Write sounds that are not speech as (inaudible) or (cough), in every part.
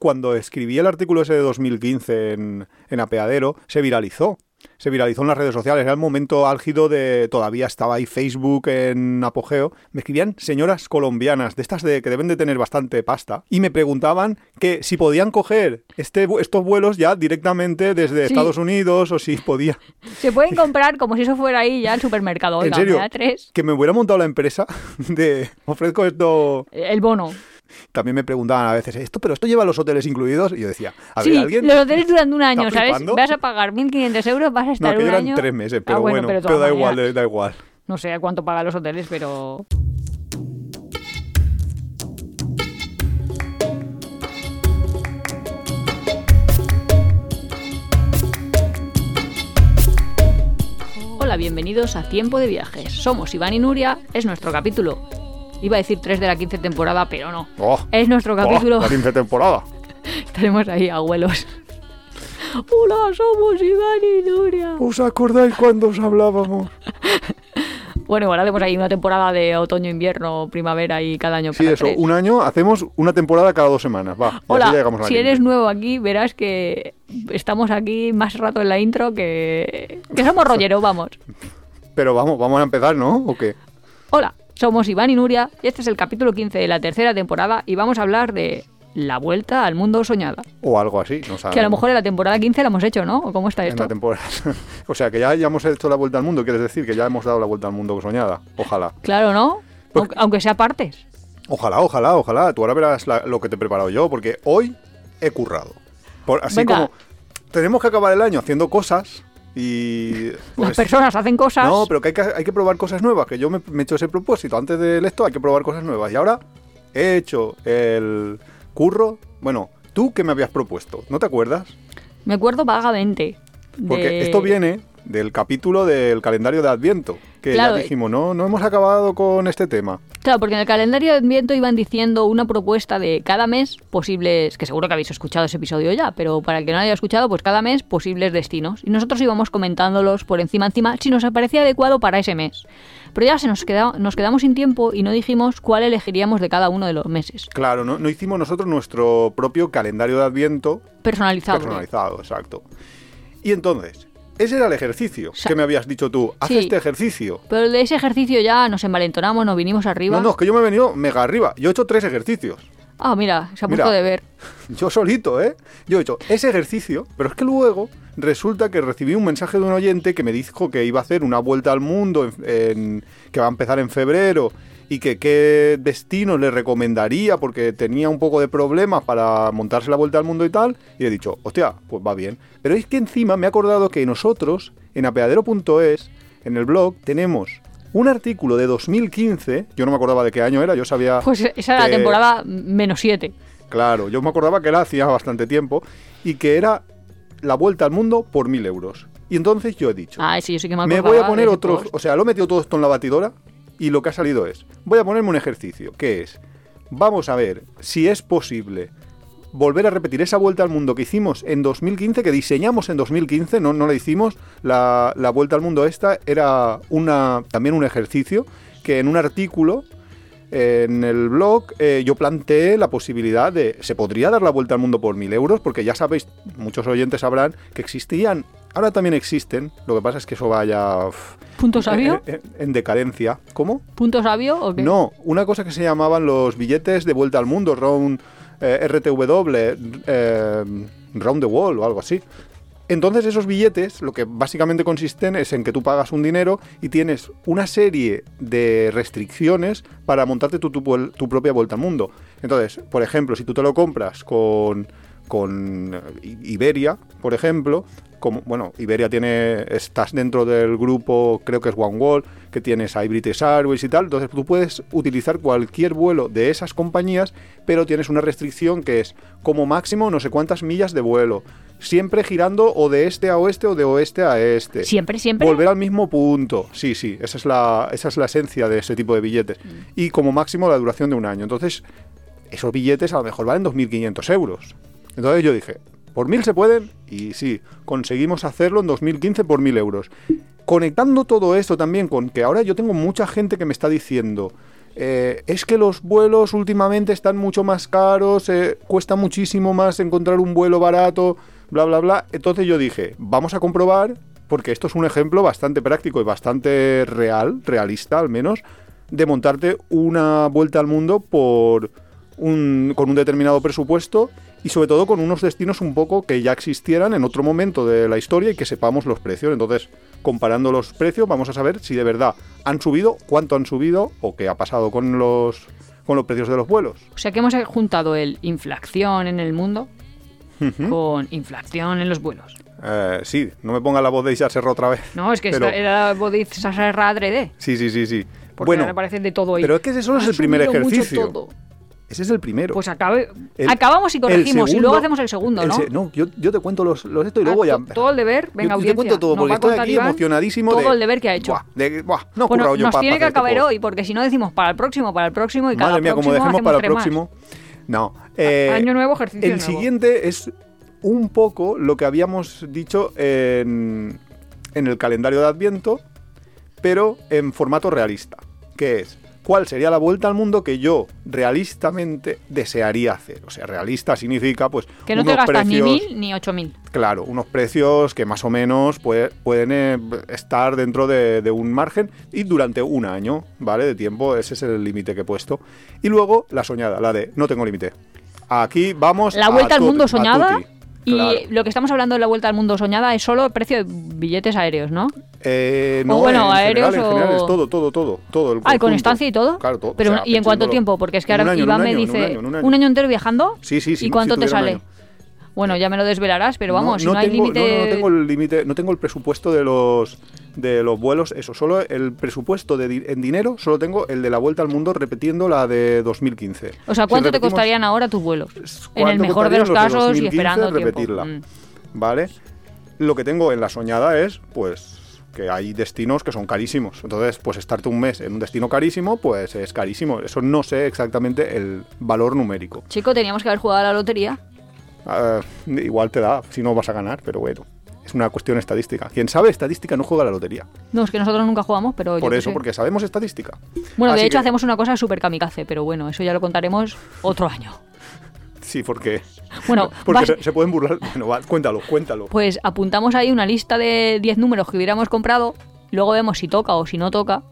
cuando escribí el artículo ese de 2015 en, en Apeadero, se viralizó se viralizó en las redes sociales. Era el momento álgido de. Todavía estaba ahí Facebook en apogeo. Me escribían señoras colombianas, de estas de que deben de tener bastante pasta, y me preguntaban que si podían coger este, estos vuelos ya directamente desde Estados Unidos o si podía. Se pueden comprar como si eso fuera ahí ya al supermercado. ¿En serio? Que me hubiera montado la empresa (laughs) de. Ofrezco esto. El bono. También me preguntaban a veces, ¿esto, pero esto lleva los hoteles incluidos? Y yo decía, a ver, ¿alguien? los hoteles duran un año, ¿sabes? Vas a pagar 1.500 euros, vas a estar no, un año... tres meses, ah, pero bueno, pero, da igual, da igual. No sé a cuánto pagan los hoteles, pero... Hola, bienvenidos a Tiempo de Viajes. Somos Iván y Nuria, es nuestro capítulo Iba a decir 3 de la 15 temporada, pero no. Oh. es nuestro capítulo. Oh, la 15 temporada. (laughs) Estaremos ahí, abuelos. (laughs) Hola, somos Iván y Nuria. ¿Os acordáis cuando os hablábamos? (laughs) Bueno, igual hacemos ahí una temporada de otoño, invierno, primavera y cada año. Sí, eso, un año hacemos una temporada cada dos semanas. Va, Hola, si eres nuevo aquí, verás que estamos aquí más rato en la intro que, que somos rolleros, vamos. Pero vamos, vamos a empezar, ¿no? ¿O qué? Hola, somos Iván y Nuria y este es el capítulo 15 de la tercera temporada y vamos a hablar de la vuelta al mundo soñada. O algo así, no sabemos. Que a lo mejor en la temporada 15 la hemos hecho, ¿no? ¿O cómo está esto? En la temporada. (laughs) o sea, que ya, ya hemos hecho la vuelta al mundo, quieres decir que ya hemos dado la vuelta al mundo soñada. Ojalá. Claro, ¿no? Pues aunque, sea partes. Ojalá, ojalá, ojalá. Tú ahora verás lo que te he preparado yo, porque hoy he currado. así como tenemos que acabar el año haciendo cosas y las pues, personas hacen cosas. No, pero que hay, que hay que probar cosas nuevas. Que yo me, he hecho ese propósito. Antes de esto hay que probar cosas nuevas. Y ahora he hecho el curro. Bueno, tú que me habías propuesto, ¿no te acuerdas? Me acuerdo vagamente. Porque esto viene del capítulo del calendario de Adviento, que ya dijimos, no, no hemos acabado con este tema. Claro, porque en el calendario de Adviento iban diciendo una propuesta de cada mes posibles, que seguro que habéis escuchado ese episodio ya, pero para el que no lo haya escuchado, pues cada mes posibles destinos. Y nosotros íbamos comentándolos por encima encima si nos parecía adecuado para ese mes. Pero ya se nos, queda, nos quedamos sin tiempo y no dijimos cuál elegiríamos de cada uno de los meses. Claro, no, no hicimos nosotros nuestro propio calendario de Adviento. Personalizado. Personalizado, exacto. Y entonces, ese era el ejercicio que me habías dicho tú. Haz este ejercicio. Pero de ese ejercicio ya nos envalentonamos, nos vinimos arriba. No, no, es que yo me he venido mega arriba. Yo he hecho tres ejercicios. Ah, mira, se ha puesto de ver. (laughs) Yo solito, ¿eh? Yo he hecho ese ejercicio, pero es que luego resulta que recibí un mensaje de un oyente que me dijo que iba a hacer una vuelta al mundo que va a empezar en febrero y que qué destino le recomendaría porque tenía un poco de problemas para montarse la vuelta al mundo y tal. Y he dicho, hostia, pues va bien. Pero es que encima me he acordado que nosotros, en apeadero.es, en el blog, tenemos un artículo de 2015, yo no me acordaba de qué año era, yo sabía... Pues esa era la temporada menos 7. Claro, yo me acordaba que era hacía bastante tiempo y que era la vuelta al mundo por mil euros. Y entonces yo he dicho, ah, sí, yo sí que me, me voy a poner otros, o sea, lo he metido todo esto en la batidora y lo que ha salido es, voy a ponerme un ejercicio, que es, vamos a ver si es posible volver a repetir esa vuelta al mundo que hicimos en 2015, que diseñamos en 2015, no, no la hicimos, la, vuelta al mundo esta era una, también un ejercicio que en un artículo en el blog eh, yo planteé la posibilidad de, ¿se podría dar la vuelta al mundo por mil euros? Porque ya sabéis, muchos oyentes sabrán que existían, ahora también existen, lo que pasa es que eso vaya... ¿Punto sabio? En, decadencia. ¿Cómo? ¿Punto sabio o qué? No, una cosa que se llamaban los billetes de vuelta al mundo, round eh, RTW, eh, round the wall o algo así. Entonces esos billetes lo que básicamente consisten es en que tú pagas un dinero y tienes una serie de restricciones para montarte tu, tu propia vuelta al mundo. Entonces, por ejemplo, si tú te lo compras con con Iberia, por ejemplo, como, bueno, Iberia tiene, estás dentro del grupo, creo que es One Wall, que tienes a British Airways y tal, entonces tú puedes utilizar cualquier vuelo de esas compañías, pero tienes una restricción que es como máximo no sé cuántas millas de vuelo, siempre girando o de este a oeste o de oeste a este. Siempre, siempre. Volver al mismo punto. Sí, sí, esa es la, esa es la esencia de ese tipo de billetes. Mm. Y como máximo la duración de un año. Entonces, esos billetes a lo mejor valen 2.500 euros. Entonces yo dije, por mil se pueden y sí, conseguimos hacerlo en 2015 por mil euros. Conectando todo esto también con que ahora yo tengo mucha gente que me está diciendo, eh, es que los vuelos últimamente están mucho más caros, eh, cuesta muchísimo más encontrar un vuelo barato, bla, bla, bla. Entonces yo dije, vamos a comprobar, porque esto es un ejemplo bastante práctico y bastante real, realista al menos, de montarte una vuelta al mundo por un, con un determinado presupuesto y sobre todo con unos destinos un poco que ya existieran en otro momento de la historia y que sepamos los precios. Entonces, comparando los precios, vamos a saber si de verdad han subido, cuánto han subido o qué ha pasado con los con los precios de los vuelos. O sea que hemos juntado el inflación en el mundo con inflación en los vuelos. Eh, sí, no me ponga la voz de Isar Serra otra vez. No, es que Pero- esta era Bodhisattva Serra adrede. Sí, sí, sí, sí. Porque bueno, ahora parece de todo ahí. pero es que ese solo es el primer mucho ejercicio. todo. Ese es el primero. Pues acabe- El- acabamos y el corregimos y luego hacemos el segundo, el ¿no? se- no, yo, yo te cuento los, los esto y Ah, luego ya... to- todo el deber, venga, yo, yo te cuento todo, porque estoy aquí Iván emocionadísimo todo de... el deber que ha hecho. Buah, de- buah, no Bueno, yo nos tiene que este acabar hoy, porque si no decimos para el próximo, para el próximo y cada Madre mía, como dejemos para el más. próximo... No. eh, Año nuevo, ejercicio El nuevo. siguiente es un poco lo que habíamos dicho en, en el calendario de Adviento, pero en formato realista, que es cuál sería la vuelta al mundo que yo realistamente desearía hacer. O sea, realista significa pues Que no te unos gastas ni precios, mil ni ocho mil. claro, unos precios que más o menos puede- pueden eh, estar dentro de, de un margen y durante un año, ¿vale? De tiempo, ese es el límite que he puesto. Y luego la soñada, la de no tengo límite. Aquí vamos La a vuelta al mundo soñada. Y Claro. lo que estamos hablando de la vuelta al mundo soñada es solo el precio de billetes aéreos, ¿no? Eh, O no, bueno, en aéreos general, en general o- es todo, todo, todo, todo. el Ah, ¿y con estancia y todo? Claro, todo. Pero, o sea, ¿Y en cuánto tiempo? Porque es que ahora Iván un me año, dice, un año, en un año. entero viajando? Sí, sí, sí. ¿Y no, cuánto si te sale? Bueno, ya me lo desvelarás, pero vamos, no, si no, hay tengo, límite... No, tengo el límite, no tengo el presupuesto de los de los vuelos, eso, solo el presupuesto de en dinero, solo tengo el de la vuelta al mundo repitiendo la de 2015. O sea, Si ¿cuánto te costarían ahora tus vuelos? En el ¿cuánto mejor de los casos y 2015 esperando tiempo. repetirla? Mm. ¿Vale? Lo que tengo en la soñada es, pues, que hay destinos que son carísimos. Entonces, pues estarte un mes en un destino carísimo, pues es carísimo. Eso no sé exactamente el valor numérico. Chico, teníamos que haber jugado a la lotería. Ah, igual te da, si no vas a ganar, pero bueno. Es una cuestión estadística. Quien sabe estadística no juega la lotería. No, es que nosotros nunca jugamos, pero Por eso, porque sabemos estadística. Bueno, de hecho que- hacemos una cosa súper kamikaze, pero bueno, eso ya lo contaremos otro año. Sí, porque, Bueno, (laughs) porque vas- se pueden burlar. Bueno, va, cuéntalo, cuéntalo. pues apuntamos ahí una lista de 10 números que hubiéramos comprado, luego vemos si toca o si no toca.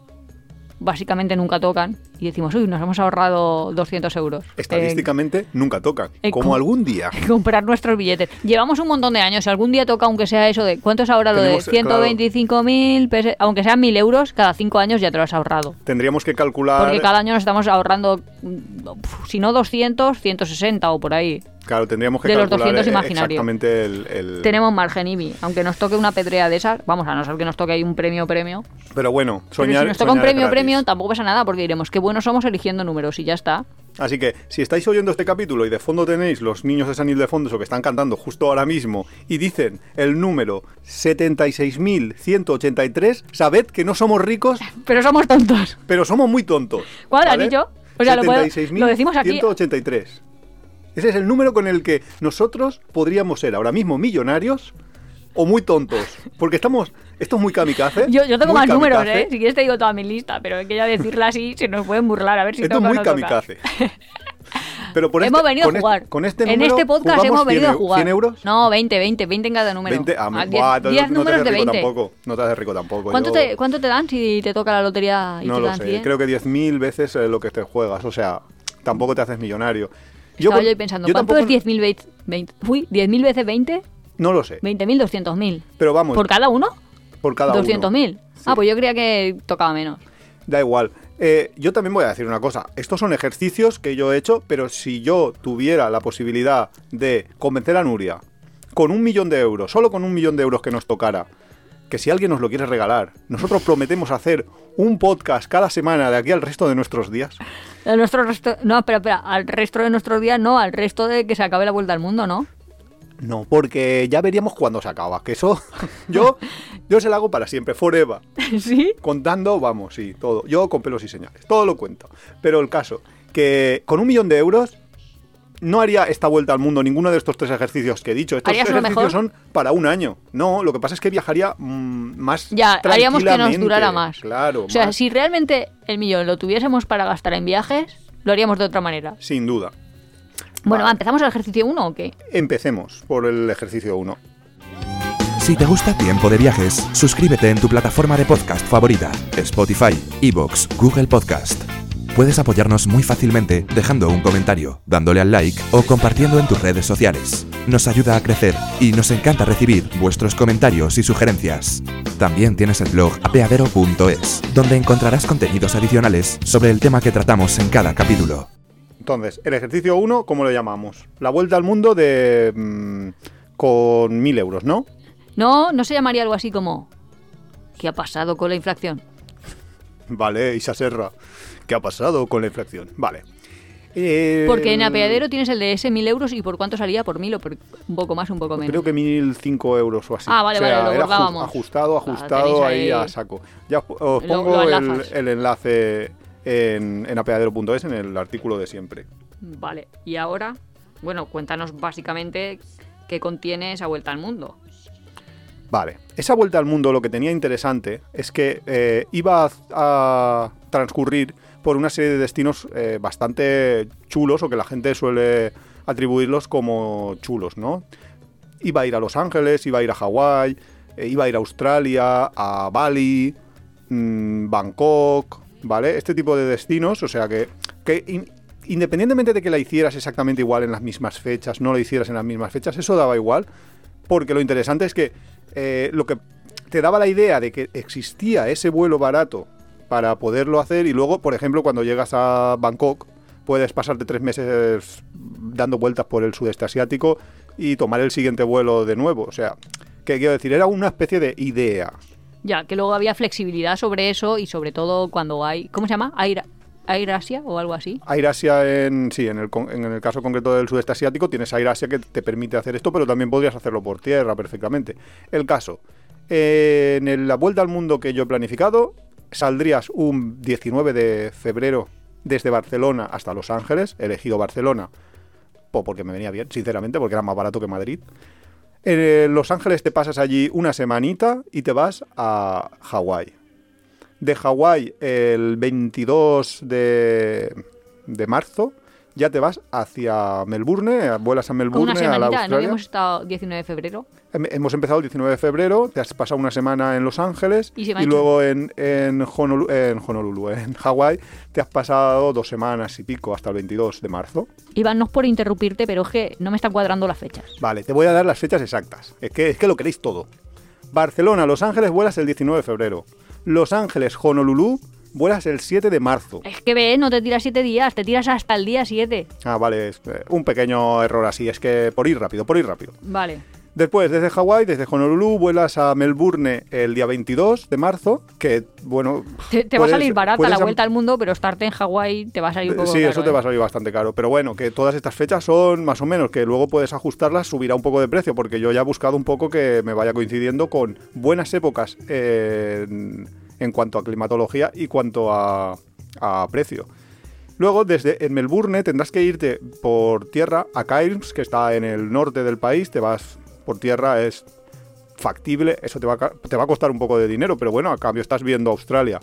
Básicamente nunca tocan y decimos, uy, nos hemos ahorrado 200 euros. en Estadísticamente nunca tocan. eh, como algún día. (laughs) comprar nuestros billetes. Llevamos un montón de años. Si algún día toca, aunque sea eso de. ¿Cuánto es ahora lo de Tenemos, eh, 125.000 pesos? Aunque sean 1.000 euros, cada 5 años ya te lo has ahorrado. Tendríamos que calcular. Porque cada año nos estamos ahorrando, si no 200, 160 o por ahí. Claro, tendríamos que de los calcular 200 eh, imaginarios. exactamente el, el- Tenemos margen IBI. Aunque nos toque una pedrea de esas, vamos a no ser que nos toque ahí un premio premio. Pero bueno, Pero soñar. si nos toca un soñar es premio gratis. premio, tampoco pasa nada porque diremos qué buenos somos eligiendo números y ya está. Así que si estáis oyendo este capítulo y de fondo tenéis los niños de San Ildefonso que están cantando justo ahora mismo y dicen el número 76.183, sabed que no somos ricos, Pero somos tontos. pero somos muy tontos. ¿Cuál ¿vale? dicho? O sea, lo lo 76.183. decimos aquí. Ese es el número con el que nosotros podríamos ser ahora mismo millonarios o muy tontos. Porque estamos. Esto es muy kamikaze. Yo, yo tengo muy más números, kamikaze. ¿eh? Si quieres te digo toda mi lista, pero es que ya decirla así se nos pueden burlar. A ver si Esto es muy no toca. kamikaze. Pero por (laughs) hemos este- venido con a este- jugar. con este en número este podcast hemos venido 100 a jugar. 100 euros. No, 20, 20, 20 en cada número. 20, ah, Ah, buah, 10, 10 no números de rico 20. tampoco. No te haces rico tampoco. ¿Cuánto, yo- te, ¿Cuánto te dan si te toca la lotería y No te lo dan sé. 100? Creo que 10.000 veces eh, lo que te juegas. O sea, tampoco te haces millonario. Estaba por- yo pensando, yo ¿cuánto tampoco- es 10.000 veces 20? Uy, 10.000 veces 20? No lo sé. 20.000, 200.000. Pero vamos, ¿Por cada uno? Por cada uno. 200.000. Ah, pues yo creía que tocaba menos. Da igual. Eh, yo también voy a decir una cosa. Estos son ejercicios que yo he hecho, pero si yo tuviera la posibilidad de convencer a Nuria con un millón de euros, solo con un millón de euros que nos tocara, que si alguien nos lo quiere regalar, nosotros prometemos hacer un podcast cada semana de aquí al resto de nuestros días. A nuestro resto... No, espera, espera. Al resto de nuestros días, no. Al resto de que se acabe la vuelta al mundo, ¿no? No, porque ya veríamos cuándo se acaba. Que eso, (laughs) yo, yo se lo hago para siempre, forever. (laughs) ¿Sí? Contando, vamos, sí, todo. Yo con pelos y señales, todo lo cuento. Pero el caso, que con un millón de euros, no haría esta vuelta al mundo ninguno de estos tres ejercicios que he dicho. Estos ¿Harías lo ejercicios son para un año. No, lo que pasa es que viajaría mm, más Ya, haríamos que nos durara más. Claro, O sea, más, si realmente el millón lo tuviésemos para gastar en viajes, lo haríamos de otra manera. sin duda. Bueno, va, ¿empezamos el ejercicio 1 o qué? Empecemos por el ejercicio 1. Si te gusta Tiempo de Viajes, suscríbete en tu plataforma de podcast favorita, Spotify, Evox, Google Podcast. Puedes apoyarnos muy fácilmente dejando un comentario, dándole al like o compartiendo en tus redes sociales. Nos ayuda a crecer y nos encanta recibir vuestros comentarios y sugerencias. También tienes el blog apeadero.es, donde encontrarás contenidos adicionales sobre el tema que tratamos en cada capítulo. Entonces, el ejercicio 1, ¿cómo lo llamamos? La vuelta al mundo de... mm, con 1000 euros, ¿no? No, no se llamaría algo así como ¿qué ha pasado con la inflación? Vale, Isa Serra. ¿Qué ha pasado con la inflación? Vale. Eh, Porque en apeadero tienes el de ese 1000 euros y por cuánto salía, por 1000 o por un poco más, un poco menos. Creo que 1005 euros o así. Ah, vale, O sea, vale, lo bordábamos. ajustado, Ah, ajustado ahí ahí- a saco. Ya os Lo- pongo lo el, enlazas. el enlace en, en apeadero.es en el artículo de siempre. Vale, y ahora, bueno, cuéntanos básicamente qué contiene esa vuelta al mundo. Vale, esa vuelta al mundo lo que tenía interesante es que eh, iba a, a transcurrir por una serie de destinos eh, bastante chulos o que la gente suele atribuirlos como chulos, ¿no? Iba a ir a Los Ángeles, iba a ir a Hawái, eh, iba a ir a Australia, a Bali, mm, Bangkok, ¿vale? Este tipo de destinos, o sea que, que in- independientemente de que la hicieras exactamente igual en las mismas fechas, no la hicieras en las mismas fechas, eso daba igual, porque lo interesante es que eh, lo que te daba la idea de que existía ese vuelo barato para poderlo hacer y luego, por ejemplo, cuando llegas a Bangkok, puedes pasarte tres meses dando vueltas por el sudeste asiático y tomar el siguiente vuelo de nuevo. O sea, que quiero decir, era una especie de idea. Ya, que luego había flexibilidad sobre eso y sobre todo cuando hay, ¿cómo se llama? Air, Air Asia o algo así. AirAsia, en, sí, en el, en el caso concreto del sudeste asiático, tienes AirAsia que te permite hacer esto, pero también podrías hacerlo por tierra perfectamente. El caso, en la vuelta al mundo que yo he planificado, saldrías un 19 de febrero desde Barcelona hasta Los Ángeles, elegido Barcelona po- porque me venía bien, sinceramente, porque era más barato que Madrid. En Los Ángeles te pasas allí una semanita y te vas a Hawái. De Hawái el 22 de, de marzo ya te vas hacia Melbourne, vuelas a Melbourne, una a la semanita, ¿no Australia. habíamos estado 19 de febrero? Hem- Hemos empezado el 19 de febrero, te has pasado una semana en Los Ángeles Y luego en, en Honolulu, en Hawái, te has pasado dos semanas y pico hasta el 22 de marzo. Iván, no es por interrumpirte, pero es que no me están cuadrando las fechas. Vale, te voy a dar las fechas exactas. Es que, es que lo queréis todo. Barcelona, Los Ángeles vuelas el 19 de febrero. Los Ángeles, Honolulu vuelas el 7 de marzo. Es que ve, no te tiras siete días, te tiras hasta el día 7. Ah, vale, es, eh, un pequeño error así. Es que por ir rápido, por ir rápido. Vale. Después, desde Hawái, desde Honolulu, vuelas a Melbourne el día 22 de marzo, que, bueno... Te, te va a salir barata la vuelta al mundo, pero estarte en Hawái te va a salir un poco Sí, caro, eso te ¿eh? va a salir bastante caro. Pero bueno, que todas estas fechas son más o menos, que luego puedes ajustarlas, subirá un poco de precio, porque yo ya he buscado un poco que me vaya coincidiendo con buenas épocas eh, en, en cuanto a climatología y cuanto a, a precio. Luego, desde en Melbourne tendrás que irte por tierra a Cairns, que está en el norte del país, te vas por tierra, es factible, eso te va, a, te va a costar un poco de dinero, pero bueno, a cambio estás viendo Australia.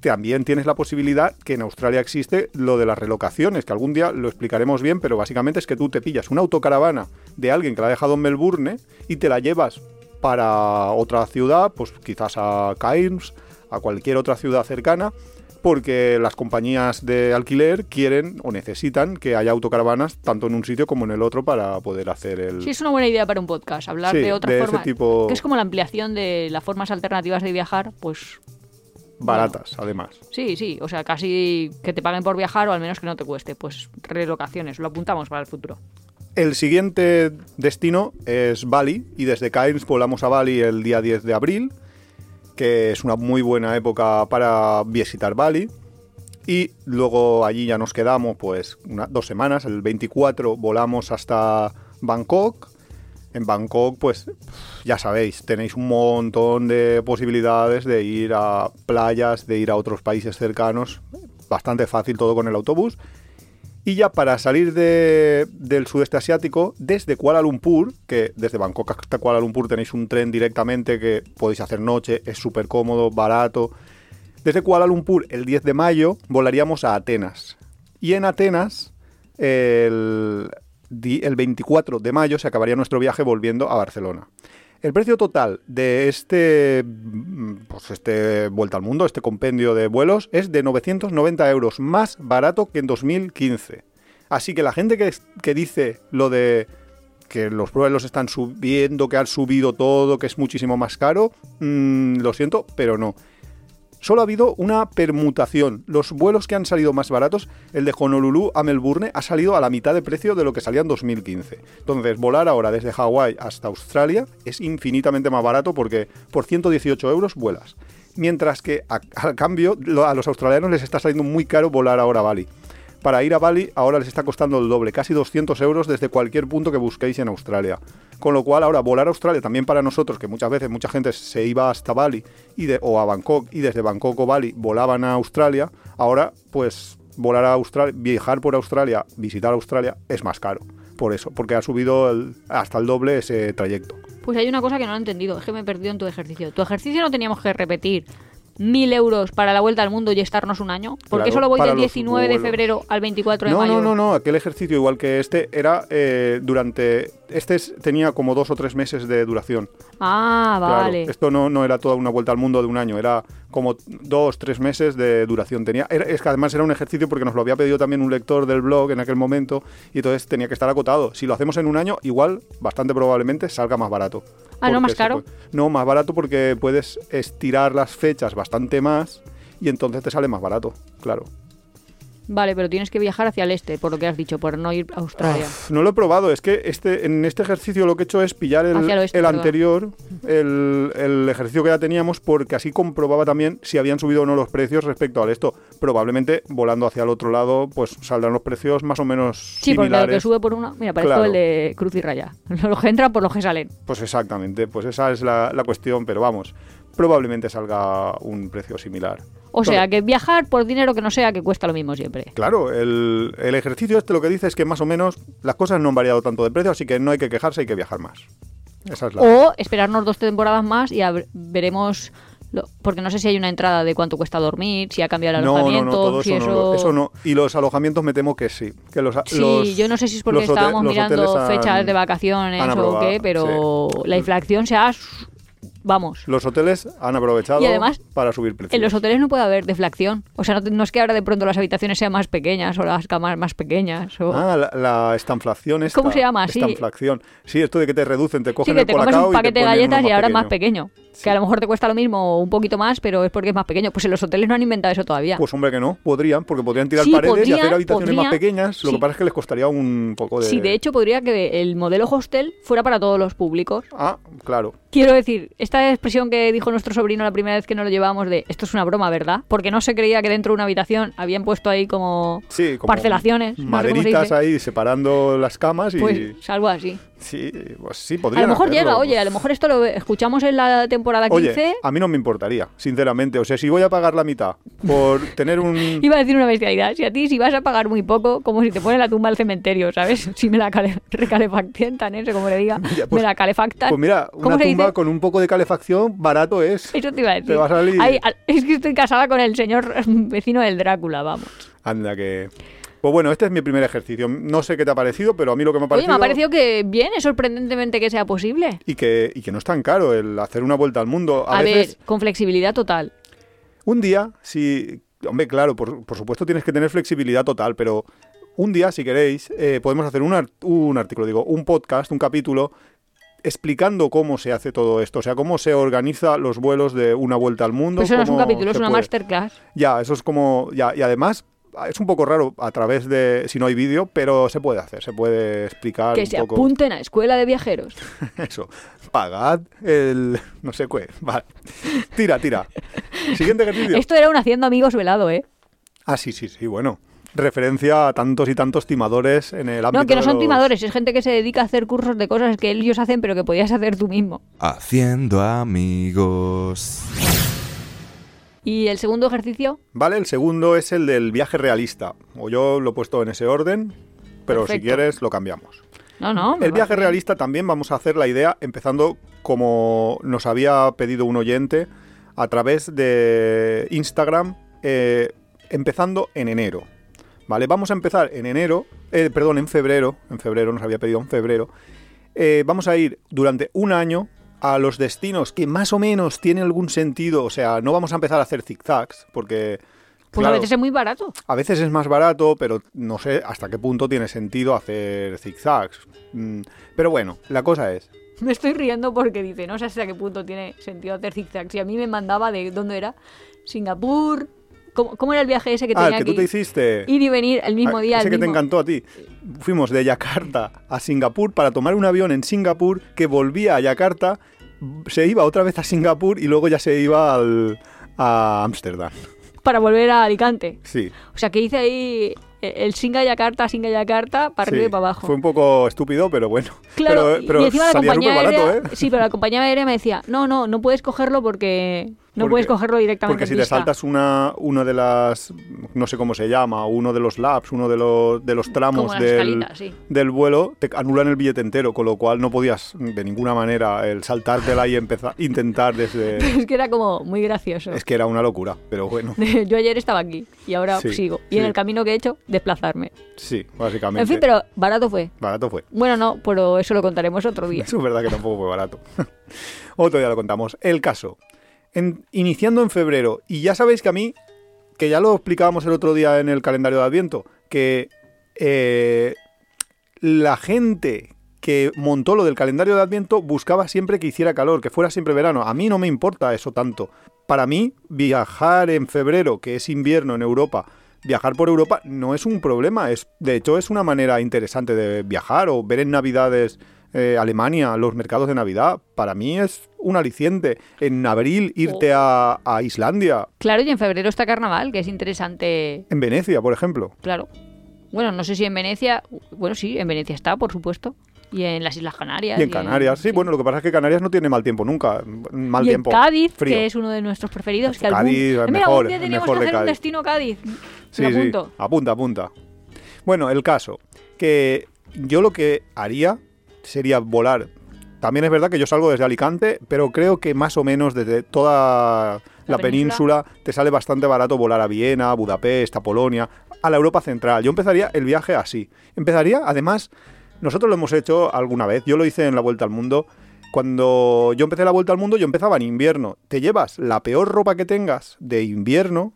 También tienes la posibilidad que en Australia existe lo de las relocaciones, que algún día lo explicaremos bien, pero básicamente es que tú te pillas una autocaravana de alguien que la ha dejado en Melbourne y te la llevas para otra ciudad, pues quizás a Cairns, a cualquier otra ciudad cercana, porque las compañías de alquiler quieren o necesitan que haya autocaravanas tanto en un sitio como en el otro para poder hacer el... Sí, es una buena idea para un podcast, hablar Sí, de otra de ese forma. tipo- Que es como la ampliación de las formas alternativas de viajar, pues baratas, además. sí, sí, o sea, casi que te paguen por viajar o al menos que no te cueste. Pues relocaciones, lo apuntamos para el futuro. El siguiente destino es Bali y desde Cairns volamos a Bali el día 10 de abril, que es una muy buena época para visitar Bali. Y luego allí ya nos quedamos pues dos semanas, el 24 volamos hasta Bangkok. En Bangkok pues ya sabéis, tenéis un montón de posibilidades de ir a playas, de ir a otros países cercanos, bastante fácil todo con el autobús. Y ya para salir de- del sudeste asiático, desde Kuala Lumpur, que desde Bangkok hasta Kuala Lumpur tenéis un tren directamente que podéis hacer noche, es súper cómodo, barato. Desde Kuala Lumpur, el 10 de mayo, volaríamos a Atenas. Y en Atenas, el, el 24 de mayo, se acabaría nuestro viaje volviendo a Barcelona. El precio total de este, mm, pues este vuelta al mundo, este compendio de vuelos, es de 990 euros, más barato que en 2015. Así que la gente que, que dice lo de que los vuelos están subiendo, que han subido todo, que es muchísimo más caro, mm, lo siento, pero no. Solo ha habido una permutación. Los vuelos que han salido más baratos, el de Honolulu a Melbourne, ha salido a la mitad de precio de lo que salía en 2015. Entonces, volar ahora desde Hawái hasta Australia es infinitamente más barato porque por 118 euros vuelas. Mientras que, a, a cambio, a los australianos les está saliendo muy caro volar ahora a Bali. Para ir a Bali ahora les está costando el doble, casi 200 euros desde cualquier punto que busquéis en Australia. Con lo cual ahora volar a Australia también para nosotros, que muchas veces mucha gente se iba hasta Bali y de- o a Bangkok y desde Bangkok o Bali volaban a Australia, ahora pues volar a Australia, viajar por Australia, visitar Australia es más caro. Por eso, porque ha subido hasta el doble ese trayecto. Pues hay una cosa que no he entendido, es que me he perdido en tu ejercicio. ¿Tu ejercicio no teníamos que repetir mil euros para la vuelta al mundo y estarnos un año? Porque Claro, solo voy del los 19 de febrero al 24 de No, mayo. no, no, no, aquel ejercicio igual que este era eh, durante... Este es- tenía como dos o tres meses de duración. Ah, Claro, vale. esto no, no era toda una vuelta al mundo de un año, era como dos, tres meses de duración. Tenía, era- es que además era un ejercicio porque nos lo había pedido también un lector del blog en aquel momento y entonces tenía que estar acotado. Si lo hacemos en un año, igual, bastante probablemente, salga más barato. Ah, ¿no más caro? puede- no, más barato porque puedes estirar las fechas bastante más y entonces te sale más barato, claro. Vale, pero tienes que viajar hacia el este, por lo que has dicho, por no ir a Australia. Uf, no lo he probado, es que este, en este ejercicio lo que he hecho es pillar el, el oeste, el anterior, el, el ejercicio que ya teníamos, porque así comprobaba también si habían subido o no los precios respecto al esto. Probablemente volando hacia el otro lado, pues saldrán los precios más o menos Sí, porque lo que similares. sube por una. Mira, parece Claro. el de Cruz y Raya. (laughs) Los que entran por los que salen. Pues exactamente, pues esa es la, la cuestión, pero vamos, probablemente salga un precio similar. O sea, que viajar por dinero que no sea, que cuesta lo mismo siempre. Claro, el, el ejercicio este lo que dice es que más o menos las cosas no han variado tanto de precio, así que no hay que quejarse, hay que viajar más. Esa es la... O esperarnos dos temporadas más y veremos. lo- porque no sé si hay una entrada de cuánto cuesta dormir, si ha cambiado el No, alojamiento, no, todo si eso, eso. no, lo- eso no. Y los alojamientos me temo que sí. Que los, Sí, los- yo no sé si es porque estábamos mirando han- fechas de vacaciones o qué, pero la inflación se ha. Vamos. Los hoteles han aprovechado Y además, para subir precios. En los hoteles no puede haber deflación. O sea, no, es que ahora de pronto las habitaciones sean más pequeñas o las camas más pequeñas. O... Ah, la, la estanflación esta. ¿Cómo se llama? Sí. Estanflación. Sí, esto de que te reducen, te Sí, cogen que el te comes un y te paquete de galletas y ahora es más pequeño. Que a lo mejor te cuesta lo mismo o un poquito más, pero es porque es más pequeño. Pues en los hoteles no han inventado eso todavía. Pues hombre que no, podrían, porque podrían tirar Sí, paredes y hacer habitaciones más pequeñas. Lo Sí. que pasa es que les costaría un poco de... Sí, de hecho podría que el modelo hostel fuera para todos los públicos. Ah, claro. Quiero decir, esta expresión que dijo nuestro sobrino la primera vez que nos lo llevábamos de esto es una broma, ¿verdad? Porque no se creía que dentro de una habitación habían puesto ahí como Sí, como parcelaciones. no sé cómo se Maderitas ahí separando las camas y... Pues algo así. Sí, pues sí, A podrían lo mejor hacerlo, llega, oye, a lo mejor esto lo escuchamos en la temporada 15. Oye, a mí no me importaría, sinceramente. O sea, si voy a pagar la mitad por (laughs) tener un... Iba a decir una bestialidad. Si a ti, si vas a pagar muy poco, como si te ponen la tumba al cementerio, ¿sabes? (laughs) Si me la cale recalefactan, eso como le diga. (laughs) Ya, pues- me la calefactan. Pues mira, ¿Cómo una tumba dice? con un poco de calefacción barato es. Eso te iba a decir. Te va a salir- Ay, al- es que estoy casada con el señor vecino del Drácula, vamos. Anda que... Pues bueno, este es mi primer ejercicio. No sé qué te ha parecido, pero a mí lo que me ha Oye, parecido... me ha parecido que bien, es sorprendentemente que sea posible. Y que, y que no es tan caro el hacer una vuelta al mundo. A, A, veces, ver, con flexibilidad total. un día, si... Hombre, claro, por, por supuesto tienes que tener flexibilidad total, pero un día, si queréis, eh, podemos hacer un, un artículo, digo, un podcast, un capítulo, explicando cómo se hace todo esto, o sea, cómo se organiza los vuelos de una vuelta al mundo. Pero eso no es un capítulo, es una puede. masterclass. Ya, eso es como... Ya, y además... Es un poco raro a través de si no hay vídeo, pero se puede hacer, se puede explicar Que un se poco apunten a escuela de viajeros. (laughs) eso. Pagad el no sé qué. Vale. Tira, tira. Siguiente ejercicio. Esto era un haciendo amigos velado, ¿eh? Ah, sí, sí, sí, bueno. Referencia a tantos y tantos timadores en el ámbito No, que no son los- timadores, es gente que se dedica a hacer cursos de cosas que ellos hacen pero que podías hacer tú mismo. Haciendo amigos. ¿Y el segundo ejercicio? Vale, el segundo es el del viaje realista. O yo lo he puesto en ese orden, pero si quieres lo cambiamos. No, no. El viaje realista también vamos a hacer la idea empezando como nos había pedido un oyente a través de Instagram, eh, empezando en enero. Vale, vamos a empezar en enero, eh, perdón, en febrero, en febrero nos había pedido en febrero. Eh, vamos a ir durante un año a los destinos que más o menos tienen algún sentido, o sea, no vamos a empezar a hacer zigzags, porque... Pues claro, a veces es muy barato. a veces es más barato, pero no sé hasta qué punto tiene sentido hacer zigzags. Mm, Pero bueno, la cosa es, (laughs) Me estoy riendo porque dice, no sé hasta qué punto tiene sentido hacer zigzags. Y a mí me mandaba de, ¿dónde era? Singapur. ¿Cómo, cómo era el viaje ese que ah, el tenía que tú te hiciste... ir y venir el mismo ah, día? Ese que te mismo- encantó a ti. Fuimos de Yakarta a Singapur para tomar un avión en Singapur que volvía a Yakarta, se iba otra vez a Singapur y luego ya se iba al, a Ámsterdam. Para volver a Alicante. Sí. O sea, que hice ahí eh, el Singa Yakarta, Singa Yakarta, para sí. arriba y para abajo. Fue un poco estúpido, pero bueno. Claro, pero, pero y encima la compañía aérea, barato, ¿eh? sí, pero la compañía aérea me decía, no, no, no puedes cogerlo porque no Porque- puedes cogerlo directamente. Porque si te pista". saltas una, una de las, no sé cómo se llama, uno de los laps, uno de los, de los tramos del, sí. del vuelo, te anulan el billete entero, con lo cual no podías de ninguna manera el saltártela y empezar, intentar desde... (laughs) Es que era como muy gracioso. Es que era una locura, pero bueno, (laughs) Yo ayer estaba aquí y ahora Sí, sigo. Y sí. en el camino que he hecho, desplazarme. sí, básicamente. En fin, pero barato fue. Barato fue. Bueno, no, pero eso lo contaremos otro día. (laughs) Eso es verdad que tampoco fue barato. Otro día lo contamos. El caso. En- iniciando en febrero, y ya sabéis que a mí, que ya lo explicábamos el otro día en el calendario de Adviento, que eh, la gente que montó lo del calendario de Adviento buscaba siempre que hiciera calor, que fuera siempre verano. A mí no me importa eso tanto. Para mí, viajar en febrero, que es invierno en Europa, viajar por Europa no es un problema. Es, de hecho, es una manera interesante de viajar o ver en Navidades eh, Alemania, los mercados de Navidad. Para mí es un aliciente. En abril irte a, a Islandia, Claro, y en febrero está carnaval, que es interesante. en Venecia, por ejemplo. Claro. Bueno, no sé si en Venecia. Bueno, sí, en Venecia está, por supuesto. Y en las Islas Canarias. Y en Canarias. Sí, bueno, lo que pasa es que Canarias no tiene mal tiempo nunca. Mal y tiempo. en Cádiz, frío. que es uno de nuestros preferidos. Que Cádiz, Mira, mejor, algún día el teníamos mejor que de hacer un Cádiz. destino Cádiz. Sí, apunta, apunta. Bueno, el caso, que yo lo que haría sería volar. También es verdad que yo salgo desde Alicante, pero creo que más o menos desde toda la, península. península te sale bastante barato volar a Viena, a Budapest, a Polonia, a la Europa Central. Yo empezaría el viaje así. Empezaría, además, nosotros lo hemos hecho alguna vez, yo lo hice en la Vuelta al Mundo. Cuando yo empecé la Vuelta al Mundo, yo empezaba en invierno. Te llevas la peor ropa que tengas de invierno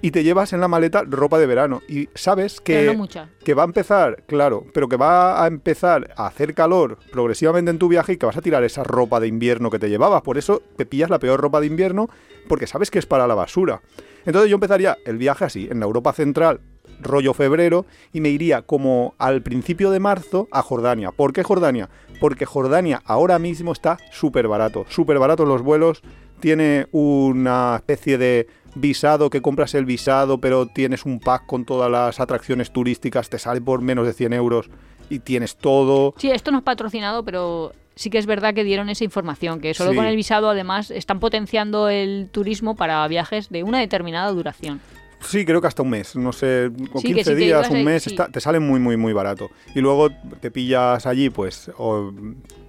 y te llevas en la maleta ropa de verano. Y sabes que, Pero no mucha. que va a empezar, claro, pero que va a empezar a hacer calor progresivamente en tu viaje y que vas a tirar esa ropa de invierno que te llevabas. Por eso te pillas la peor ropa de invierno porque sabes que es para la basura. Entonces yo empezaría el viaje así, en la Europa Central, rollo febrero, y me iría como al principio de marzo a Jordania. ¿Por qué Jordania? Porque Jordania ahora mismo está súper barato, súper barato los vuelos, tiene una especie de visado que compras el visado, pero tienes un pack con todas las atracciones turísticas, te sale por menos de 100 euros y tienes todo. Sí, esto no es patrocinado, pero sí que es verdad que dieron esa información, que solo Sí. con el visado además están potenciando el turismo para viajes de una determinada duración. Sí, creo que hasta un mes, no sé, o Sí, que 15 si te días, un mes, está- te sale muy, muy, muy barato. Y luego te pillas allí, pues, o,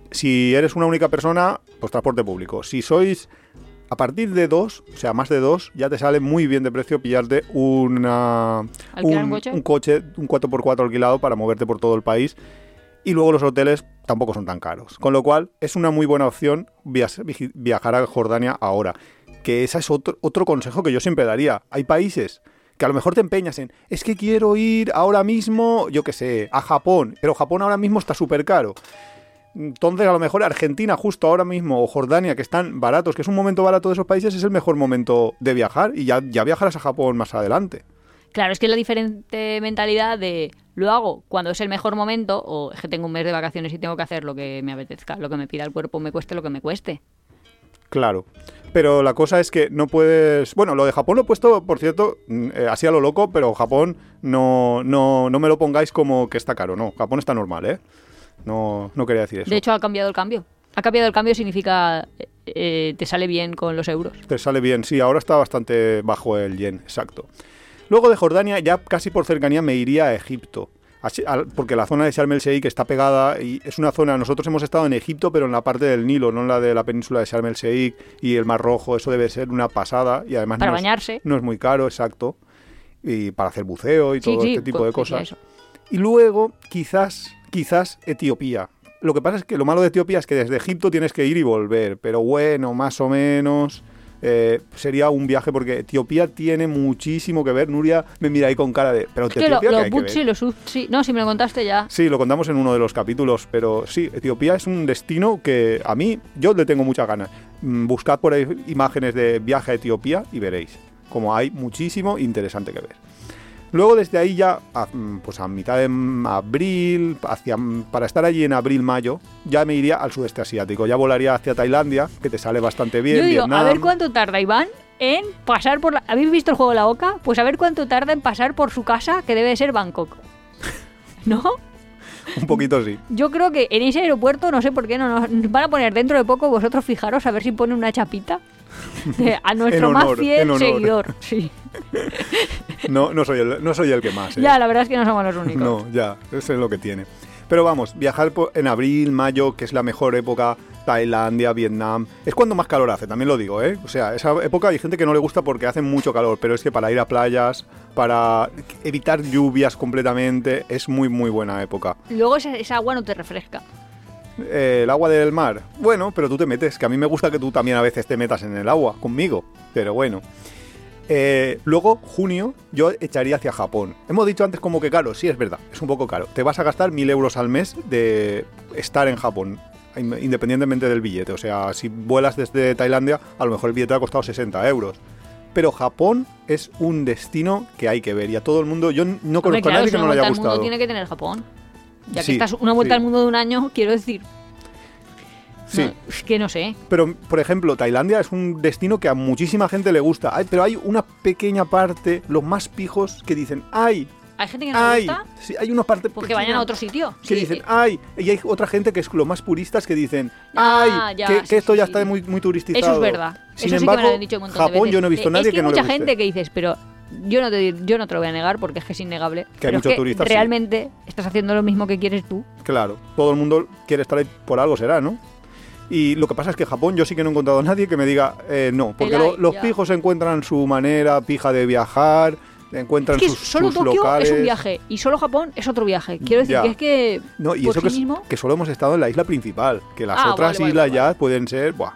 si eres una única persona, pues transporte público. Si sois a partir de dos, o sea, más de dos, ya te sale muy bien de precio pillarte una, ¿Alquilar un coche? un coche, un 4x4 alquilado para moverte por todo el país. Y luego los hoteles tampoco son tan caros. Con lo cual, es una muy buena opción viajar a Jordania ahora. Que ese es otro, otro consejo que yo siempre daría. Hay países que a lo mejor te empeñas en, es que quiero ir ahora mismo, yo qué sé, a Japón, pero Japón ahora mismo está súper caro. Entonces, a lo mejor Argentina, justo ahora mismo, o Jordania, que están baratos, que es un momento barato de esos países, es el mejor momento de viajar y ya, ya viajarás a Japón más adelante. Claro, es que es la diferente mentalidad de lo hago cuando es el mejor momento o es que tengo un mes de vacaciones y tengo que hacer lo que me apetezca, lo que me pida el cuerpo, me cueste lo que me cueste. Claro. Pero la cosa es que no puedes. Bueno, lo de Japón lo he puesto, por cierto, mm, eh, así a lo loco, pero Japón no, no, no me lo pongáis como que está caro. No, Japón está normal, ¿eh? No, no quería decir eso. De hecho, ha cambiado el cambio. Ha cambiado el cambio significa eh, te sale bien con los euros. Te sale bien, sí, ahora está bastante bajo el yen, exacto. Luego de Jordania, ya casi por cercanía me iría a Egipto. Así- al- porque la zona de Sharm el Sheikh está pegada y es una zona, nosotros hemos estado en Egipto, pero en la parte del Nilo, no en la de la península de Sharm el Sheikh y el Mar Rojo, eso debe ser una pasada y además Para no, es, bañarse. no es muy caro, exacto. Y para hacer buceo y Sí, todo sí, este tipo de cosas. Y luego, quizás, quizás Etiopía. Lo que pasa es que lo malo de Etiopía es que desde Egipto tienes que ir y volver, pero bueno, más o menos. eh, sería un viaje porque Etiopía tiene muchísimo que ver. Nuria me mira ahí con cara de. Pero Es que lo- Etiopía, ¿qué los hay que? Butsi, los Utsi... No, si me lo contaste ya. Sí, lo contamos en uno de los capítulos, pero sí, Etiopía es un destino que a mí, yo le tengo muchas ganas. Mm, Buscad por ahí imágenes de viaje a Etiopía y veréis, como hay muchísimo interesante que ver. Luego desde ahí ya, a, mm, pues a mitad de abril, hacia, para estar allí en abril-mayo, ya me iría al sudeste asiático. Ya volaría hacia Tailandia, que te sale bastante bien. Yo digo, a ver cuánto tarda Iván en pasar por la... ¿Habéis visto el juego de la Oca? Pues a ver cuánto tarda en pasar por su casa, que debe de ser Bangkok. (laughs) ¿No? Un poquito sí. Yo creo que en ese aeropuerto, no sé por qué, no nos van a poner dentro de poco, vosotros fijaros a ver si pone una chapita. de- a (laughs) nuestro más fiel seguidor. Sí. (laughs) No, no, soy, el, no soy el que más. ¿eh? Ya, la verdad es que no somos los únicos. No, ya, eso es lo que tiene. Pero vamos, viajar en abril, mayo, que es la mejor época, Tailandia, Vietnam, es cuando más calor hace, también lo digo, ¿eh? O sea, esa época hay gente que no le gusta porque hace mucho calor, pero es que para ir a playas, para evitar lluvias completamente, es muy, muy buena época. Luego esa, esa agua no te refresca. Eh, el agua del mar, bueno, pero tú te metes, que a mí me gusta que tú también a veces te metas en el agua conmigo, pero bueno. Eh, luego, junio, yo echaría hacia Japón. Hemos dicho antes como que caro, sí es verdad, es un poco caro. Te vas a gastar mil euros al mes de estar en Japón, in- independientemente del billete. O sea, si vuelas desde Tailandia, a lo mejor el billete ha costado 60 euros. Pero Japón es un destino que hay que ver y a todo el mundo, yo no Hombre, conozco a nadie que no le haya al mundo gustado. tiene que tener Japón. Ya Sí, que estás una vuelta sí. al mundo de un año, quiero decir. Sí. no, es que no sé. Pero, por ejemplo, Tailandia es un destino que a muchísima gente le gusta. Ay, pero hay una pequeña parte, los más pijos, que dicen, ¡ay! Hay gente que no le ¡ay! gusta, Sí, hay una parte pues que vayan a otro sitio. Que Sí, dicen, eh, ¡ay! Y hay otra gente que es los más puristas que dicen, Ah, ¡ay! ya, que, sí, que esto sí, ya sí. está muy, muy turistizado. Eso es verdad. Sin Eso sí embargo, que me lo han dicho un montón de Japón veces. yo no he visto Eh, nadie es que, que, no hay mucha le guste. gente que dices, pero yo no, te, yo no te lo voy a negar porque es que es innegable. Que hay muchos es que turistas, sí. realmente estás haciendo lo mismo que quieres tú. Claro, todo el mundo quiere estar ahí por algo será, ¿no? Y lo que pasa es que Japón yo sí que no he encontrado a nadie que me diga eh, no, porque lo- los ya. pijos encuentran su manera pija de viajar, encuentran Es que sus, solo sus Tokio locales. es un viaje y solo Japón es otro viaje. Quiero decir que es que No, y por eso que, sí es- mismo... que solo hemos estado en la isla principal, que las Ah, otras vale, vale, islas vale, ya pueden ser... Buah.